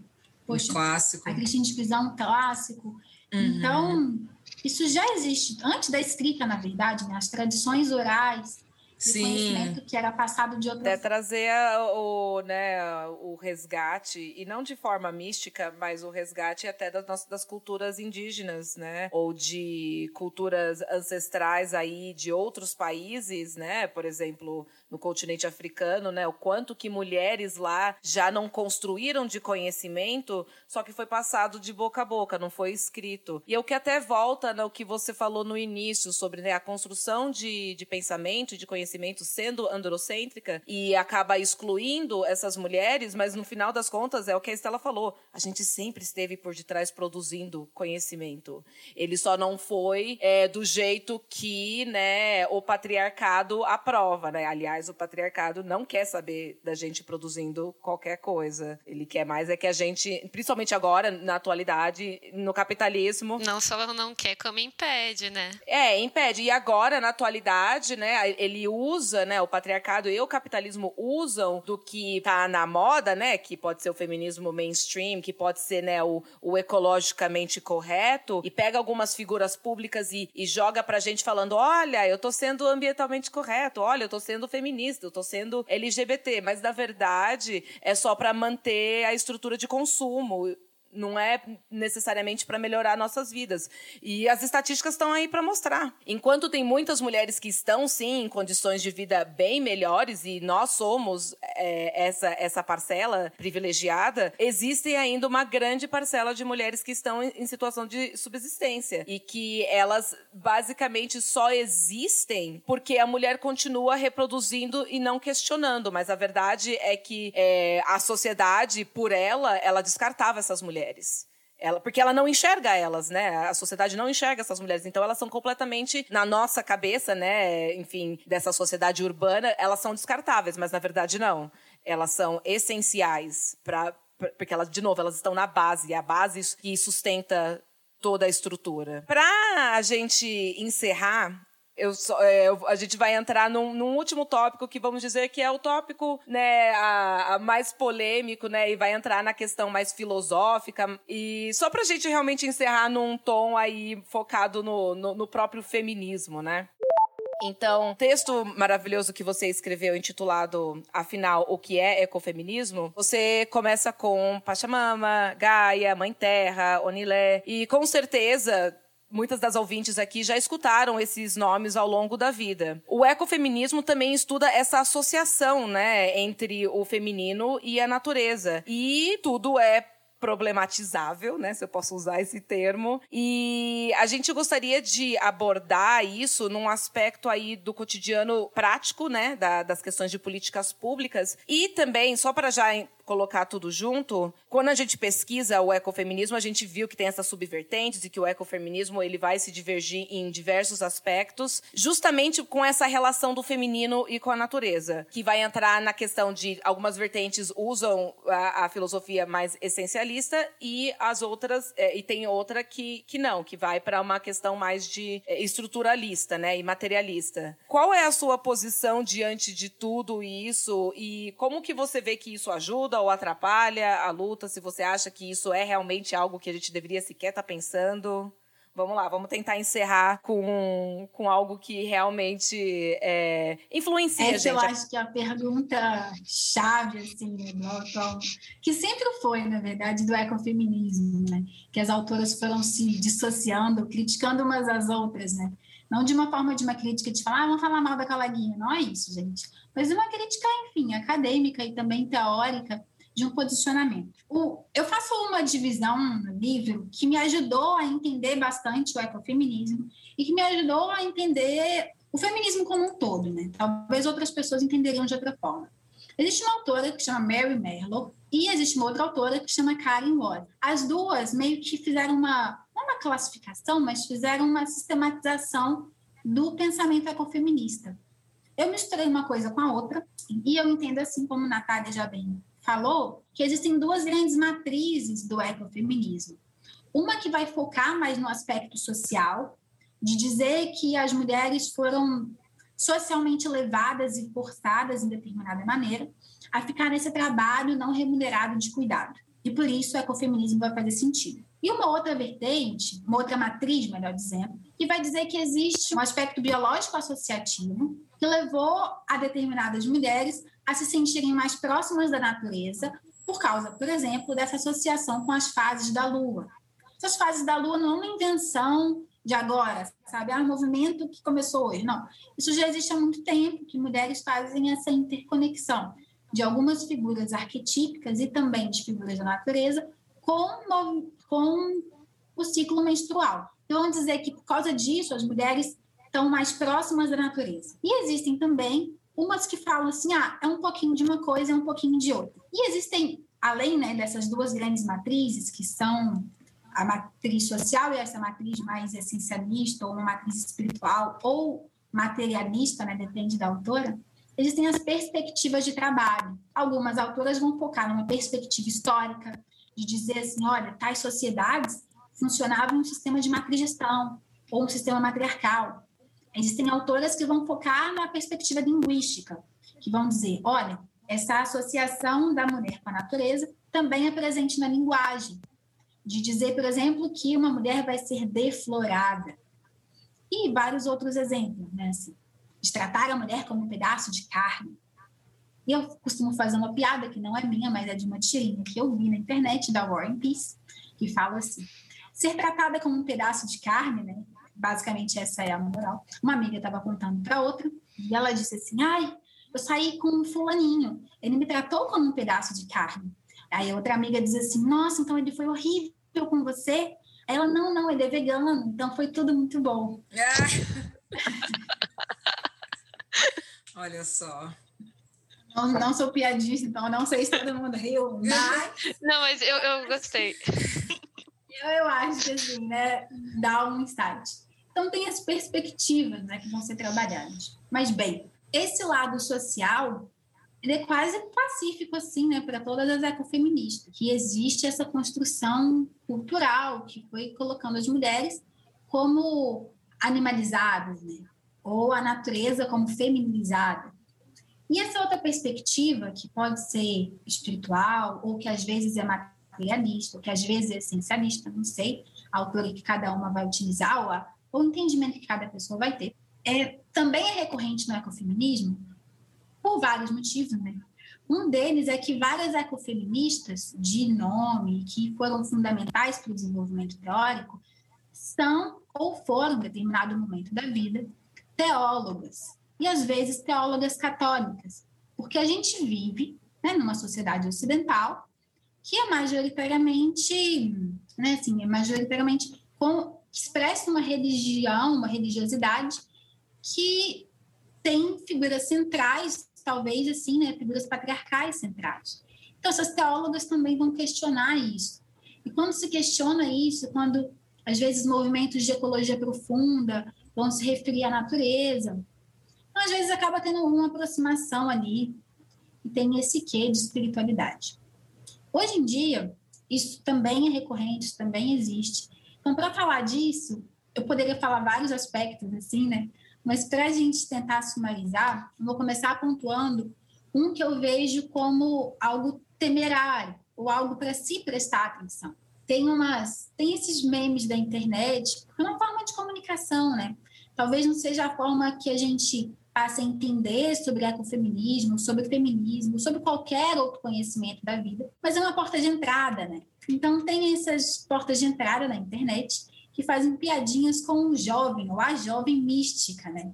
[SPEAKER 4] poxa, um clássico.
[SPEAKER 3] A Cristina de Pisão, um clássico. Uhum. Então, isso já existe, antes da escrita, na verdade, né, as tradições orais, Sim. conhecimento que era passado de outras...
[SPEAKER 2] É trazer o, né, o resgate, e não de forma mística, mas o resgate até das, das culturas indígenas, né? Ou de culturas ancestrais aí de outros países, né? Por exemplo, no continente africano, né? O quanto que mulheres lá já não construíram de conhecimento, só que foi passado de boca a boca, não foi escrito. E é o que até volta no que você falou no início sobre né, a construção de, de pensamento, de conhecimento conhecimento sendo androcêntrica e acaba excluindo essas mulheres, mas no final das contas é o que a Estela falou. A gente sempre esteve por detrás produzindo conhecimento. Ele só não foi é, do jeito que né, o patriarcado aprova. Né? Aliás, o patriarcado não quer saber da gente produzindo qualquer coisa. Ele quer mais é que a gente, principalmente agora, na atualidade, no capitalismo.
[SPEAKER 1] Não só não quer, como impede, né?
[SPEAKER 2] É, impede. E agora, na atualidade, né, ele usa, né, o patriarcado e o capitalismo usam do que tá na moda, né, que pode ser o feminismo mainstream, que pode ser, né, o, o ecologicamente correto, e pega algumas figuras públicas e, e joga pra gente falando, olha, eu tô sendo ambientalmente correto, olha, eu tô sendo feminista, eu tô sendo LGBT, mas na verdade é só para manter a estrutura de consumo não é necessariamente para melhorar nossas vidas. E as estatísticas estão aí para mostrar. Enquanto tem muitas mulheres que estão, sim, em condições de vida bem melhores, e nós somos é, essa, essa parcela privilegiada, existe ainda uma grande parcela de mulheres que estão em, em situação de subsistência. E que elas basicamente só existem porque a mulher continua reproduzindo e não questionando. Mas a verdade é que é, a sociedade, por ela, ela descartava essas mulheres mulheres. Ela, porque ela não enxerga elas, né? A sociedade não enxerga essas mulheres. Então elas são completamente, na nossa cabeça, né? Enfim, dessa sociedade urbana, elas são descartáveis, mas na verdade não. Elas são essenciais para. Porque elas, de novo, elas estão na base, é a base que sustenta toda a estrutura. Para a gente encerrar eu só, é, eu, a gente vai entrar num, num, último tópico que vamos dizer que é o tópico né, a, a mais polêmico, né? E vai entrar na questão mais filosófica. E só pra gente realmente encerrar num tom aí focado no, no, no próprio feminismo, né? Então, texto maravilhoso que você escreveu intitulado Afinal, o que é ecofeminismo? Você começa com Pachamama, Gaia, Mãe Terra, Onilé e com certeza muitas das ouvintes aqui já escutaram esses nomes ao longo da vida. O ecofeminismo também estuda essa associação, né, entre o feminino e a natureza. E tudo é problematizável, né, se eu posso usar esse termo. E a gente gostaria de abordar isso num aspecto aí do cotidiano prático, né, da, das questões de políticas públicas e também só para já colocar tudo junto, quando a gente pesquisa o ecofeminismo, a gente viu que tem essas subvertentes e que o ecofeminismo ele vai se divergir em diversos aspectos, justamente com essa relação do feminino e com a natureza, que vai entrar na questão de algumas vertentes usam a, a filosofia mais essencialista e as outras é, e tem outra que, que não, que vai para uma questão mais de é, estruturalista, né, e materialista. Qual é a sua posição diante de tudo isso e como que você vê que isso ajuda ou atrapalha a luta? Se você acha que isso é realmente algo que a gente deveria sequer estar tá pensando? Vamos lá, vamos tentar encerrar com, com algo que realmente é, influencia
[SPEAKER 3] Essa
[SPEAKER 2] a gente.
[SPEAKER 3] eu acho que é a pergunta chave, assim, do que sempre foi, na verdade, do ecofeminismo, né? Que as autoras foram se dissociando, criticando umas às outras, né? Não de uma forma de uma crítica de falar, ah, vamos falar mal da coleguinha. Não é isso, gente. Mas uma crítica, enfim, acadêmica e também teórica de um posicionamento. O, eu faço uma divisão no livro que me ajudou a entender bastante o ecofeminismo e que me ajudou a entender o feminismo como um todo, né? Talvez outras pessoas entenderiam de outra forma. Existe uma autora que chama Mary Merlo e existe uma outra autora que chama Karen Ward. As duas meio que fizeram uma não uma classificação, mas fizeram uma sistematização do pensamento ecofeminista. Eu misturei uma coisa com a outra e eu entendo assim como Natália já bem falou, que existem duas grandes matrizes do ecofeminismo. Uma que vai focar mais no aspecto social, de dizer que as mulheres foram socialmente levadas e forçadas, em determinada maneira, a ficar nesse trabalho não remunerado de cuidado. E por isso o ecofeminismo vai fazer sentido. E uma outra vertente, uma outra matriz, melhor dizendo, que vai dizer que existe um aspecto biológico associativo que levou a determinadas mulheres a se sentirem mais próximas da natureza por causa, por exemplo, dessa associação com as fases da Lua. Essas fases da Lua não é uma invenção de agora, sabe? Um movimento que começou hoje. Não. Isso já existe há muito tempo, que mulheres fazem essa interconexão de algumas figuras arquetípicas e também de figuras da natureza com, com o ciclo menstrual. Então, vamos dizer que por causa disso, as mulheres estão mais próximas da natureza. E existem também umas que falam assim, ah, é um pouquinho de uma coisa, é um pouquinho de outra. E existem, além né, dessas duas grandes matrizes, que são a matriz social e essa matriz mais essencialista, ou uma matriz espiritual, ou materialista, né, depende da autora, existem as perspectivas de trabalho. Algumas autoras vão focar numa perspectiva histórica, de dizer assim, olha, tais sociedades funcionavam em um sistema de matrigestão, ou um sistema matriarcal. Existem autoras que vão focar na perspectiva linguística, que vão dizer, olha, essa associação da mulher com a natureza também é presente na linguagem, de dizer, por exemplo, que uma mulher vai ser deflorada. E vários outros exemplos, né? Assim, de tratar a mulher como um pedaço de carne. E eu costumo fazer uma piada que não é minha, mas é de uma tirinha que eu vi na internet da War and Peace, que fala assim: ser tratada como um pedaço de carne, né? Basicamente essa é a moral. Uma amiga estava contando para outra e ela disse assim: "Ai, eu saí com um fulaninho, ele me tratou como um pedaço de carne". Aí outra amiga diz assim: "Nossa, então ele foi horrível com você?". Aí ela: "Não, não, ele é vegano, então foi tudo muito bom".
[SPEAKER 4] Olha só.
[SPEAKER 3] Não, não sou piadista, então não sei se todo mundo riu, mas.
[SPEAKER 1] Não, mas eu, eu gostei.
[SPEAKER 3] eu acho que assim, né, dá um insight. Então, tem as perspectivas né, que vão ser trabalhadas. Mas, bem, esse lado social ele é quase pacífico, assim, né, para todas as ecofeministas, que existe essa construção cultural que foi colocando as mulheres como animalizadas, né, ou a natureza como feminizada. E essa outra perspectiva, que pode ser espiritual, ou que às vezes é materialista, ou que às vezes é essencialista, não sei, a autora que cada uma vai utilizar, ou a o entendimento que cada pessoa vai ter. É, também é recorrente no ecofeminismo por vários motivos, né? Um deles é que várias ecofeministas de nome, que foram fundamentais para o desenvolvimento teórico, são ou foram, em determinado momento da vida, teólogas. E às vezes teólogas católicas. Porque a gente vive né, numa sociedade ocidental que é majoritariamente, né, assim, é majoritariamente com expressa uma religião, uma religiosidade que tem figuras centrais, talvez assim, né, figuras patriarcais centrais. Então, essas teólogas também vão questionar isso. E quando se questiona isso, quando às vezes movimentos de ecologia profunda vão se referir à natureza, então, às vezes acaba tendo uma aproximação ali e tem esse quê de espiritualidade. Hoje em dia, isso também é recorrente, isso também existe. Então, para falar disso, eu poderia falar vários aspectos, assim, né? Mas para a gente tentar sumarizar, eu vou começar pontuando um que eu vejo como algo temerário, ou algo para se prestar atenção. Tem umas, tem esses memes da internet, é uma forma de comunicação, né? Talvez não seja a forma que a gente passe a entender sobre ecofeminismo, sobre feminismo, sobre qualquer outro conhecimento da vida, mas é uma porta de entrada, né? Então tem essas portas de entrada na internet que fazem piadinhas com o jovem ou a jovem mística, né?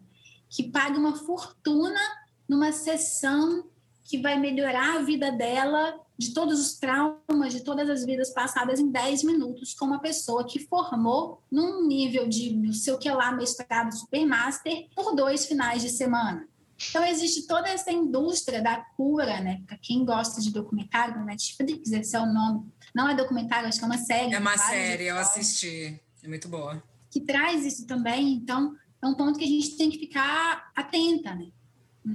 [SPEAKER 3] Que paga uma fortuna numa sessão que vai melhorar a vida dela de todos os traumas, de todas as vidas passadas em 10 minutos, com uma pessoa que formou num nível de não sei o que lá, mestrado, supermaster, por dois finais de semana. Então, existe toda essa indústria da cura, né? Para quem gosta de documentário, né? Netflix, esse é o nome. Não é documentário, acho que é uma série.
[SPEAKER 4] É uma série, eu assisti. É muito boa.
[SPEAKER 3] Que traz isso também. Então, é um ponto que a gente tem que ficar atenta, né?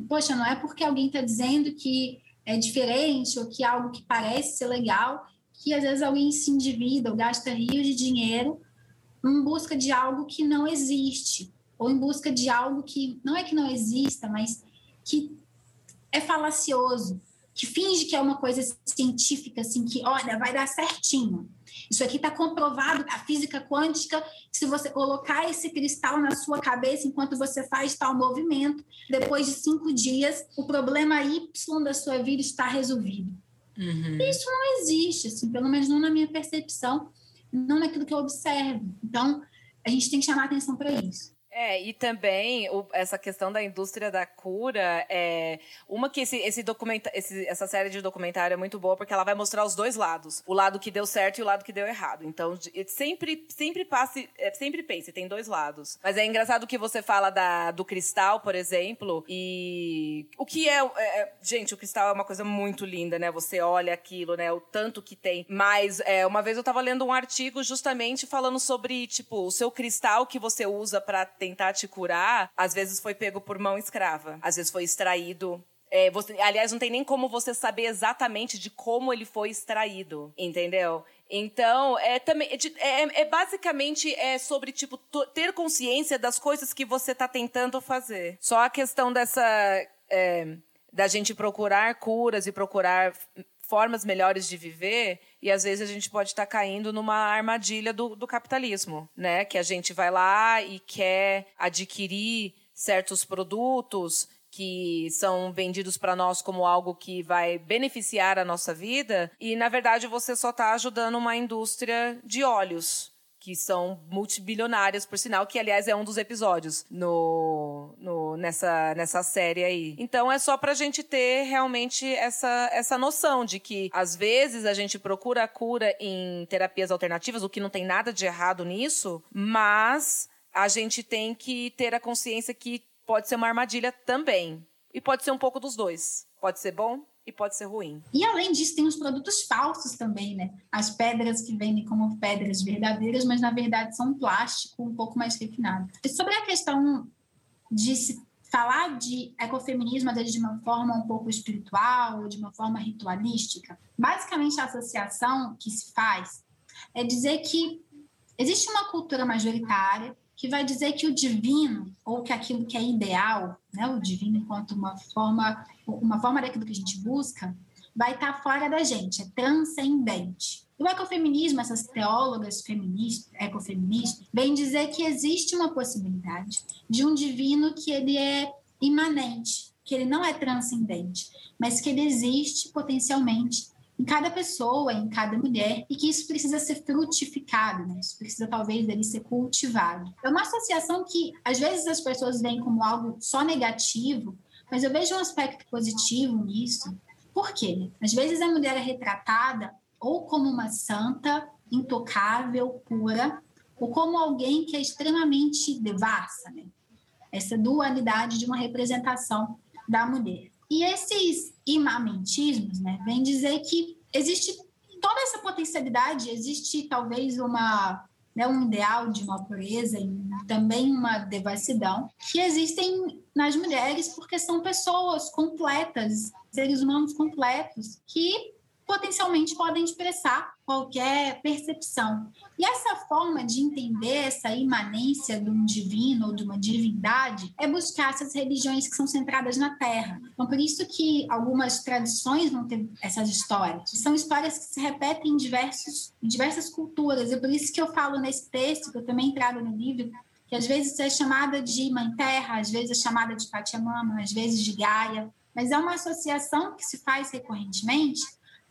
[SPEAKER 3] Poxa, não é porque alguém está dizendo que é diferente ou que é algo que parece ser legal, que às vezes alguém se endivida ou gasta rios de dinheiro em busca de algo que não existe, ou em busca de algo que não é que não exista, mas que é falacioso, que finge que é uma coisa científica, assim, que olha, vai dar certinho. Isso aqui está comprovado a física quântica. Se você colocar esse cristal na sua cabeça enquanto você faz tal movimento, depois de cinco dias, o problema Y da sua vida está resolvido. Uhum. Isso não existe, assim, pelo menos não na minha percepção, não naquilo que eu observo. Então, a gente tem que chamar atenção para isso.
[SPEAKER 2] É, e também o, essa questão da indústria da cura é uma que esse, esse documenta, esse, essa série de documentário é muito boa porque ela vai mostrar os dois lados, o lado que deu certo e o lado que deu errado. Então, sempre sempre passe, é, sempre pense, tem dois lados. Mas é engraçado que você fala da, do cristal, por exemplo, e o que é, é, é, gente, o cristal é uma coisa muito linda, né? Você olha aquilo, né? O tanto que tem. Mas é, uma vez eu tava lendo um artigo justamente falando sobre, tipo, o seu cristal que você usa para tentar te curar, às vezes foi pego por mão escrava, às vezes foi extraído é, você, aliás, não tem nem como você saber exatamente de como ele foi extraído, entendeu? Então, é também é, é, é basicamente é sobre tipo ter consciência das coisas que você está tentando fazer. Só a questão dessa é, da gente procurar curas e procurar formas melhores de viver e às vezes a gente pode estar tá caindo numa armadilha do, do capitalismo, né? Que a gente vai lá e quer adquirir certos produtos que são vendidos para nós como algo que vai beneficiar a nossa vida e na verdade você só está ajudando uma indústria de óleos que são multibilionárias, por sinal, que aliás é um dos episódios no, no, nessa, nessa série aí. Então é só pra gente ter realmente essa, essa noção de que às vezes a gente procura a cura em terapias alternativas, o que não tem nada de errado nisso, mas a gente tem que ter a consciência que pode ser uma armadilha também. E pode ser um pouco dos dois. Pode ser bom e pode ser ruim.
[SPEAKER 3] E além disso, tem os produtos falsos também, né? As pedras que vendem como pedras verdadeiras, mas na verdade são plástico um pouco mais refinado. E sobre a questão de se falar de ecofeminismo, às vezes de uma forma um pouco espiritual, de uma forma ritualística, basicamente a associação que se faz é dizer que existe uma cultura majoritária que vai dizer que o divino, ou que aquilo que é ideal, né, o divino enquanto uma forma, uma forma daquilo que a gente busca, vai estar tá fora da gente, é transcendente. o ecofeminismo, essas teólogas feministas, ecofeministas, vêm dizer que existe uma possibilidade de um divino que ele é imanente, que ele não é transcendente, mas que ele existe potencialmente em cada pessoa, em cada mulher, e que isso precisa ser frutificado, né? Isso precisa talvez dele ser cultivado. É uma associação que às vezes as pessoas veem como algo só negativo, mas eu vejo um aspecto positivo nisso. Por quê? Às vezes a mulher é retratada ou como uma santa, intocável, pura, ou como alguém que é extremamente devassa, né? Essa dualidade de uma representação da mulher. E esses imamentismos, né, vem dizer que existe toda essa potencialidade, existe talvez uma né, um ideal de uma pureza e também uma devassidão que existem nas mulheres porque são pessoas completas, seres humanos completos que potencialmente podem expressar qualquer percepção. E essa forma de entender essa imanência de um divino ou de uma divindade é buscar essas religiões que são centradas na Terra. Então, por isso que algumas tradições vão ter essas histórias. São histórias que se repetem em, diversos, em diversas culturas. E por isso que eu falo nesse texto, que eu também trago no livro, que às vezes é chamada de Mãe Terra, às vezes é chamada de Pachamama, às vezes de Gaia, mas é uma associação que se faz recorrentemente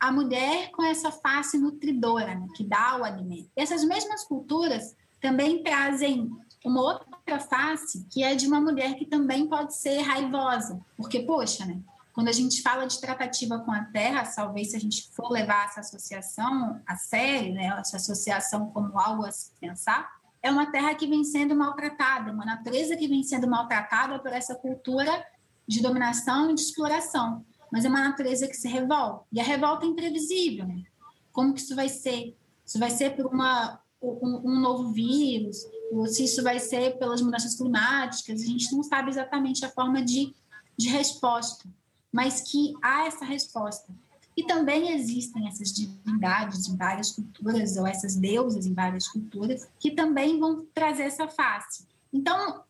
[SPEAKER 3] a mulher com essa face nutridora, né, que dá o alimento. Essas mesmas culturas também trazem uma outra face, que é de uma mulher que também pode ser raivosa, porque, poxa, né, quando a gente fala de tratativa com a terra, talvez se a gente for levar essa associação a sério, né, essa associação como algo a se pensar, é uma terra que vem sendo maltratada, uma natureza que vem sendo maltratada por essa cultura de dominação e de exploração mas é uma natureza que se revolta. E a revolta é imprevisível, né? Como que isso vai ser? Isso vai ser por uma, um, um novo vírus, ou se isso vai ser pelas mudanças climáticas, a gente não sabe exatamente a forma de, de resposta, mas que há essa resposta. E também existem essas divindades em várias culturas, ou essas deusas em várias culturas, que também vão trazer essa face. Então,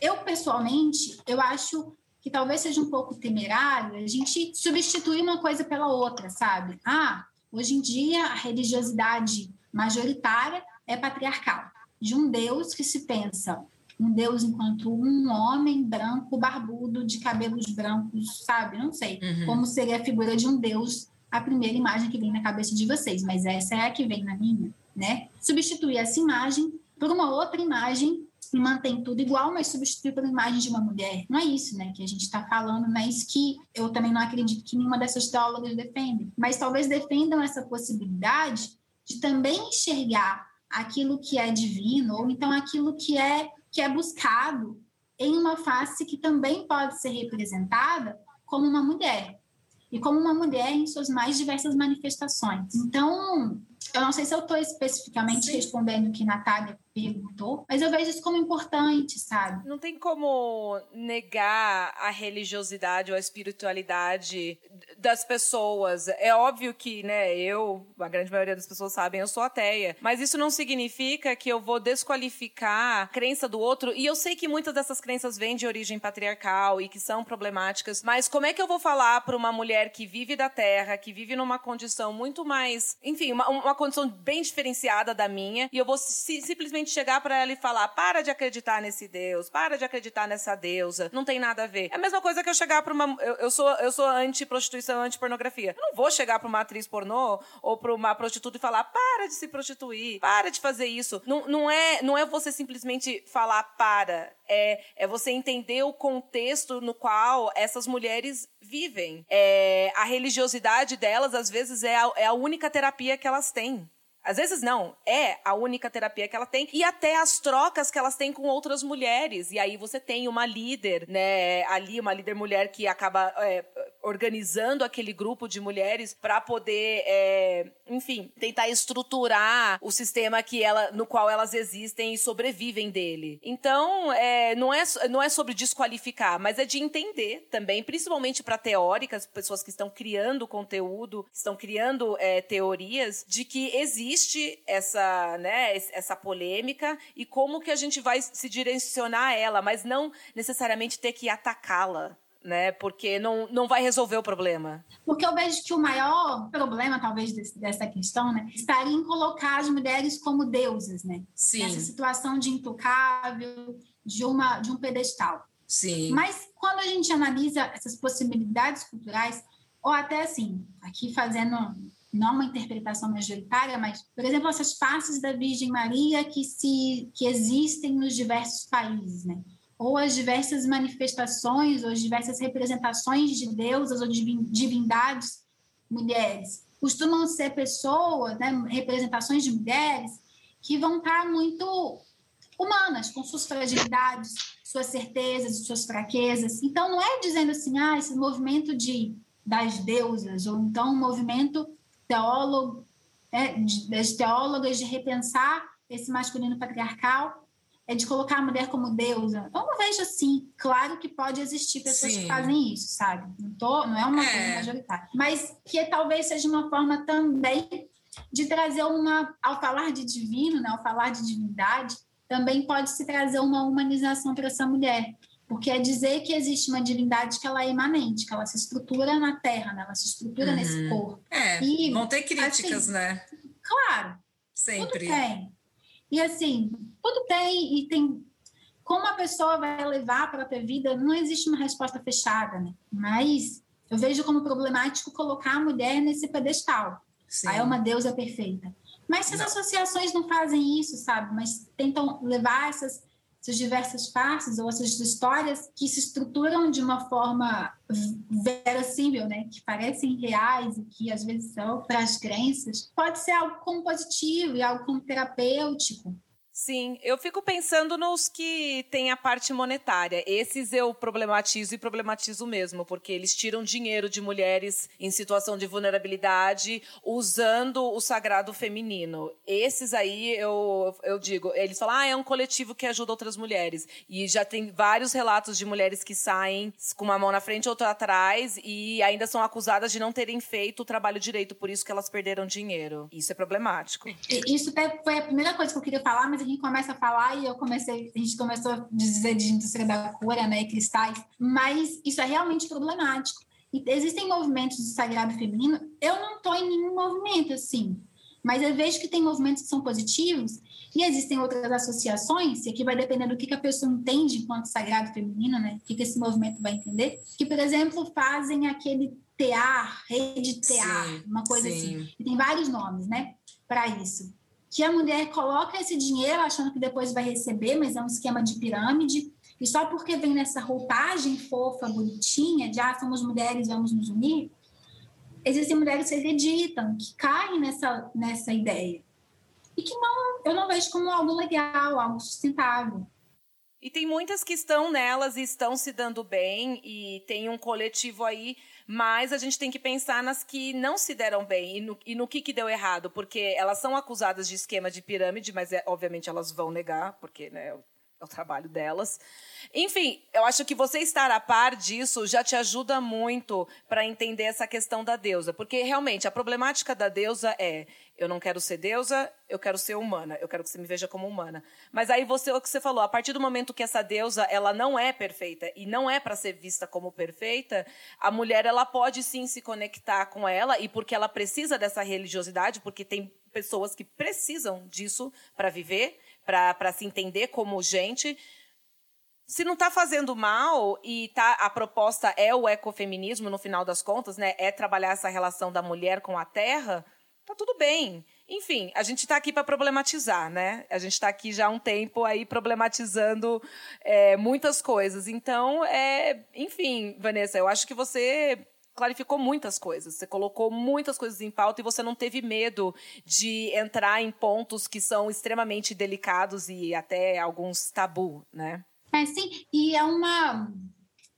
[SPEAKER 3] eu pessoalmente, eu acho que talvez seja um pouco temerário a gente substituir uma coisa pela outra, sabe? Ah, hoje em dia a religiosidade majoritária é patriarcal, de um Deus que se pensa um Deus enquanto um homem branco, barbudo, de cabelos brancos, sabe? Não sei uhum. como seria a figura de um Deus, a primeira imagem que vem na cabeça de vocês, mas essa é a que vem na minha, né? Substituir essa imagem por uma outra imagem mantém tudo igual, mas substitui pela imagem de uma mulher. Não é isso, né, que a gente está falando, mas que eu também não acredito que nenhuma dessas teólogas defendem. Mas talvez defendam essa possibilidade de também enxergar aquilo que é divino ou então aquilo que é que é buscado em uma face que também pode ser representada como uma mulher e como uma mulher em suas mais diversas manifestações. Então, eu não sei se eu estou especificamente Sim. respondendo o que Natália perguntou, mas eu vejo isso como importante, sabe?
[SPEAKER 2] Não tem como negar a religiosidade ou a espiritualidade das pessoas. É óbvio que, né, eu, a grande maioria das pessoas sabem, eu sou ateia, mas isso não significa que eu vou desqualificar a crença do outro, e eu sei que muitas dessas crenças vêm de origem patriarcal e que são problemáticas, mas como é que eu vou falar para uma mulher que vive da terra, que vive numa condição muito mais, enfim, uma, uma condição bem diferenciada da minha, e eu vou si, simplesmente chegar para ela e falar: para de acreditar nesse Deus, para de acreditar nessa deusa, não tem nada a ver. É a mesma coisa que eu chegar para uma. Eu, eu, sou, eu sou anti-prostituição, anti-pornografia. Eu não vou chegar para uma atriz pornô ou para uma prostituta e falar: para de se prostituir, para de fazer isso. Não, não, é, não é você simplesmente falar para. É, é você entender o contexto no qual essas mulheres vivem. É, a religiosidade delas, às vezes, é a, é a única terapia que elas têm. Às vezes não, é a única terapia que ela tem e até as trocas que elas têm com outras mulheres. E aí você tem uma líder, né, ali uma líder mulher que acaba é, organizando aquele grupo de mulheres para poder, é, enfim, tentar estruturar o sistema que ela, no qual elas existem e sobrevivem dele. Então, é, não, é, não é sobre desqualificar, mas é de entender também, principalmente para teóricas, pessoas que estão criando conteúdo, estão criando é, teorias, de que existe essa, né, essa polêmica e como que a gente vai se direcionar a ela, mas não necessariamente ter que atacá-la né? Porque não, não vai resolver o problema.
[SPEAKER 3] Porque eu vejo que o maior problema, talvez, desse, dessa questão, né, estaria em colocar as mulheres como deusas, né?
[SPEAKER 2] Sim.
[SPEAKER 3] Nessa situação de intocável, de, uma, de um pedestal.
[SPEAKER 2] Sim.
[SPEAKER 3] Mas quando a gente analisa essas possibilidades culturais, ou até assim, aqui fazendo não uma interpretação majoritária, mas, por exemplo, essas faces da Virgem Maria que se que existem nos diversos países, né? Ou as diversas manifestações, ou as diversas representações de deusas ou divindades mulheres. Costumam ser pessoas, né, representações de mulheres, que vão estar muito humanas, com suas fragilidades, suas certezas, suas fraquezas. Então, não é dizendo assim, ah, esse movimento de das deusas, ou então um movimento teólogo, é, das teólogas de repensar esse masculino patriarcal, é de colocar a mulher como deusa. Eu não vejo assim. Claro que pode existir pessoas Sim. que fazem isso, sabe? Não, tô, não é uma é. coisa majoritária. Mas que talvez seja uma forma também de trazer uma. Ao falar de divino, né, ao falar de divindade, também pode se trazer uma humanização para essa mulher. Porque é dizer que existe uma divindade que ela é imanente, que ela se estrutura na Terra, né? ela se estrutura uhum. nesse corpo.
[SPEAKER 4] É, e, vão ter críticas, assim, né?
[SPEAKER 3] Claro.
[SPEAKER 4] Sempre.
[SPEAKER 3] Tudo tem. E assim, tudo tem, e tem. Como a pessoa vai levar para a própria vida, não existe uma resposta fechada, né? Mas eu vejo como problemático colocar a mulher nesse pedestal. Sim. É uma deusa perfeita. Mas se as não. associações não fazem isso, sabe? Mas tentam levar essas essas diversas faces ou essas histórias que se estruturam de uma forma verossímil, né, que parecem reais e que às vezes são para as crenças, pode ser algo como positivo e algo como terapêutico.
[SPEAKER 2] Sim, eu fico pensando nos que têm a parte monetária. Esses eu problematizo e problematizo mesmo, porque eles tiram dinheiro de mulheres em situação de vulnerabilidade usando o sagrado feminino. Esses aí eu, eu digo, eles falam, ah, é um coletivo que ajuda outras mulheres. E já tem vários relatos de mulheres que saem com uma mão na frente e outra atrás e ainda são acusadas de não terem feito o trabalho direito, por isso que elas perderam dinheiro. Isso é problemático.
[SPEAKER 3] Isso foi a primeira coisa que eu queria falar, mas a gente começa a falar e eu comecei, a gente começou a dizer de indústria da cura, né, cristais, mas isso é realmente problemático. E existem movimentos de sagrado feminino, eu não estou em nenhum movimento assim, mas eu vejo que tem movimentos que são positivos e existem outras associações, e aqui vai depender do que, que a pessoa entende enquanto sagrado feminino, né? O que, que esse movimento vai entender, que, por exemplo, fazem aquele TEAR, rede TEAR, uma coisa sim. assim. E tem vários nomes, né, para isso que a mulher coloca esse dinheiro achando que depois vai receber, mas é um esquema de pirâmide. E só porque vem nessa roupagem fofa, bonitinha, de ah, somos mulheres, vamos nos unir, existem mulheres que acreditam, que caem nessa, nessa ideia. E que não, eu não vejo como algo legal, algo sustentável.
[SPEAKER 2] E tem muitas que estão nelas e estão se dando bem, e tem um coletivo aí mas a gente tem que pensar nas que não se deram bem e no, e no que, que deu errado, porque elas são acusadas de esquema de pirâmide, mas é, obviamente elas vão negar, porque né, é o é trabalho delas. Enfim, eu acho que você estar a par disso já te ajuda muito para entender essa questão da deusa, porque realmente a problemática da deusa é eu não quero ser deusa, eu quero ser humana, eu quero que você me veja como humana. Mas aí você o que você falou, a partir do momento que essa deusa ela não é perfeita e não é para ser vista como perfeita, a mulher ela pode sim se conectar com ela e porque ela precisa dessa religiosidade, porque tem pessoas que precisam disso para viver, para se entender como gente. Se não está fazendo mal e tá, a proposta é o ecofeminismo no final das contas, né, é trabalhar essa relação da mulher com a terra, tá tudo bem. Enfim, a gente está aqui para problematizar, né? A gente está aqui já há um tempo aí problematizando é, muitas coisas. Então, é, enfim, Vanessa, eu acho que você clarificou muitas coisas. Você colocou muitas coisas em pauta e você não teve medo de entrar em pontos que são extremamente delicados e até alguns tabu, né?
[SPEAKER 3] É, sim. E é uma.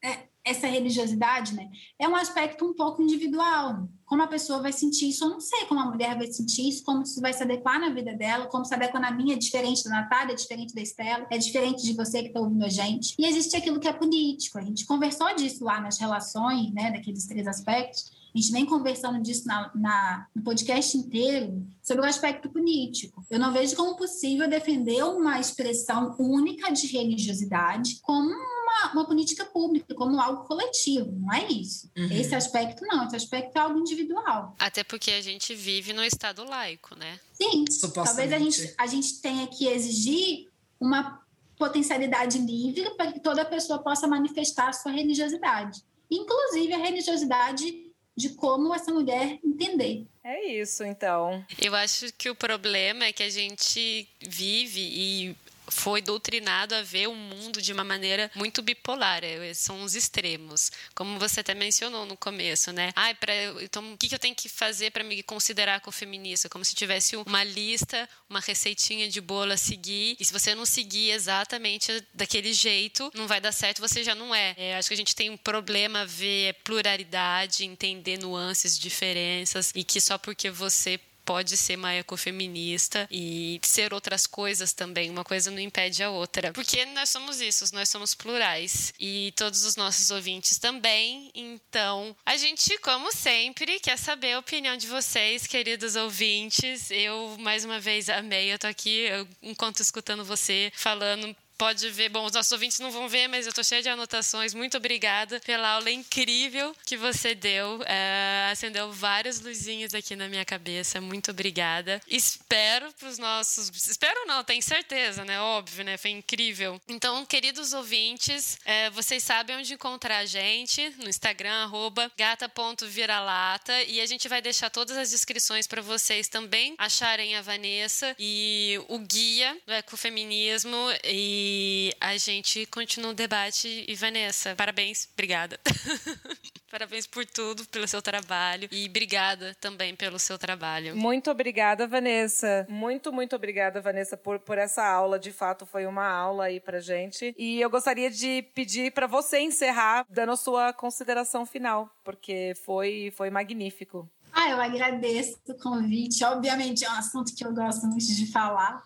[SPEAKER 3] É, essa religiosidade, né? É um aspecto um pouco individual. Como a pessoa vai sentir isso, eu não sei como a mulher vai sentir isso, como isso vai se adequar na vida dela, como se adequa na minha, é diferente da Natália, é diferente da Estela, é diferente de você que está ouvindo a gente. E existe aquilo que é político. A gente conversou disso lá nas relações, né, daqueles três aspectos a gente vem conversando disso na, na, no podcast inteiro sobre o aspecto político. Eu não vejo como possível defender uma expressão única de religiosidade como uma, uma política pública, como algo coletivo. Não é isso. Uhum. Esse aspecto não, esse aspecto é algo individual.
[SPEAKER 1] Até porque a gente vive no Estado laico, né?
[SPEAKER 3] Sim. Talvez a gente, a gente tenha que exigir uma potencialidade livre para que toda pessoa possa manifestar a sua religiosidade. Inclusive a religiosidade de como essa mulher entender.
[SPEAKER 2] É isso, então.
[SPEAKER 1] Eu acho que o problema é que a gente vive e foi doutrinado a ver o mundo de uma maneira muito bipolar. É, são os extremos. Como você até mencionou no começo, né? Ai, para então o que, eu tenho que fazer para me considerar feminista? Como se tivesse uma lista, uma receitinha de bolo a seguir. E se você não seguir exatamente daquele jeito, não vai dar certo, você já não é. é acho que a gente tem um problema ver pluralidade, entender nuances, diferenças e que só porque você pode ser uma ecofeminista e ser outras coisas também. Uma coisa não impede a outra. Porque nós somos isso, nós somos plurais. E todos os nossos ouvintes também. Então, a gente, como sempre, quer saber a opinião de vocês, queridos ouvintes. Eu, mais uma vez, amei. Eu tô aqui, enquanto escutando você falando pode ver. Bom, os nossos ouvintes não vão ver, mas eu estou cheia de anotações. Muito obrigada pela aula incrível que você deu. É, acendeu várias luzinhas aqui na minha cabeça. Muito obrigada. Espero para os nossos. Espero não, tenho certeza, né? Óbvio, né? Foi incrível. Então, queridos ouvintes, é, vocês sabem onde encontrar a gente no Instagram, gata.viralata. E a gente vai deixar todas as descrições para vocês também acharem a Vanessa e o guia do ecofeminismo. E e a gente continua o debate. E Vanessa, parabéns, obrigada. parabéns por tudo, pelo seu trabalho. E obrigada também pelo seu trabalho.
[SPEAKER 2] Muito obrigada, Vanessa. Muito, muito obrigada, Vanessa, por, por essa aula. De fato, foi uma aula aí pra gente. E eu gostaria de pedir para você encerrar dando a sua consideração final, porque foi, foi magnífico.
[SPEAKER 3] Ah, eu agradeço o convite. Obviamente é um assunto que eu gosto muito de falar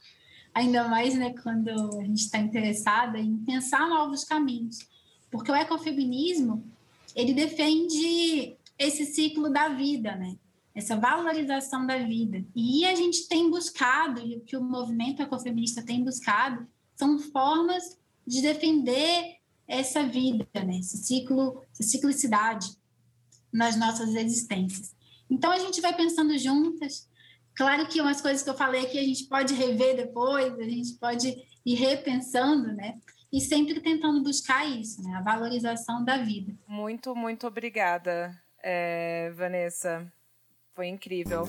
[SPEAKER 3] ainda mais né, quando a gente está interessada em pensar novos caminhos. Porque o ecofeminismo, ele defende esse ciclo da vida, né? essa valorização da vida. E a gente tem buscado, e o que o movimento ecofeminista tem buscado, são formas de defender essa vida, né? esse ciclo, essa ciclicidade nas nossas existências. Então a gente vai pensando juntas, Claro que umas coisas que eu falei aqui a gente pode rever depois, a gente pode ir repensando, né? E sempre tentando buscar isso, né? A valorização da vida.
[SPEAKER 2] Muito, muito obrigada, é, Vanessa. Foi incrível.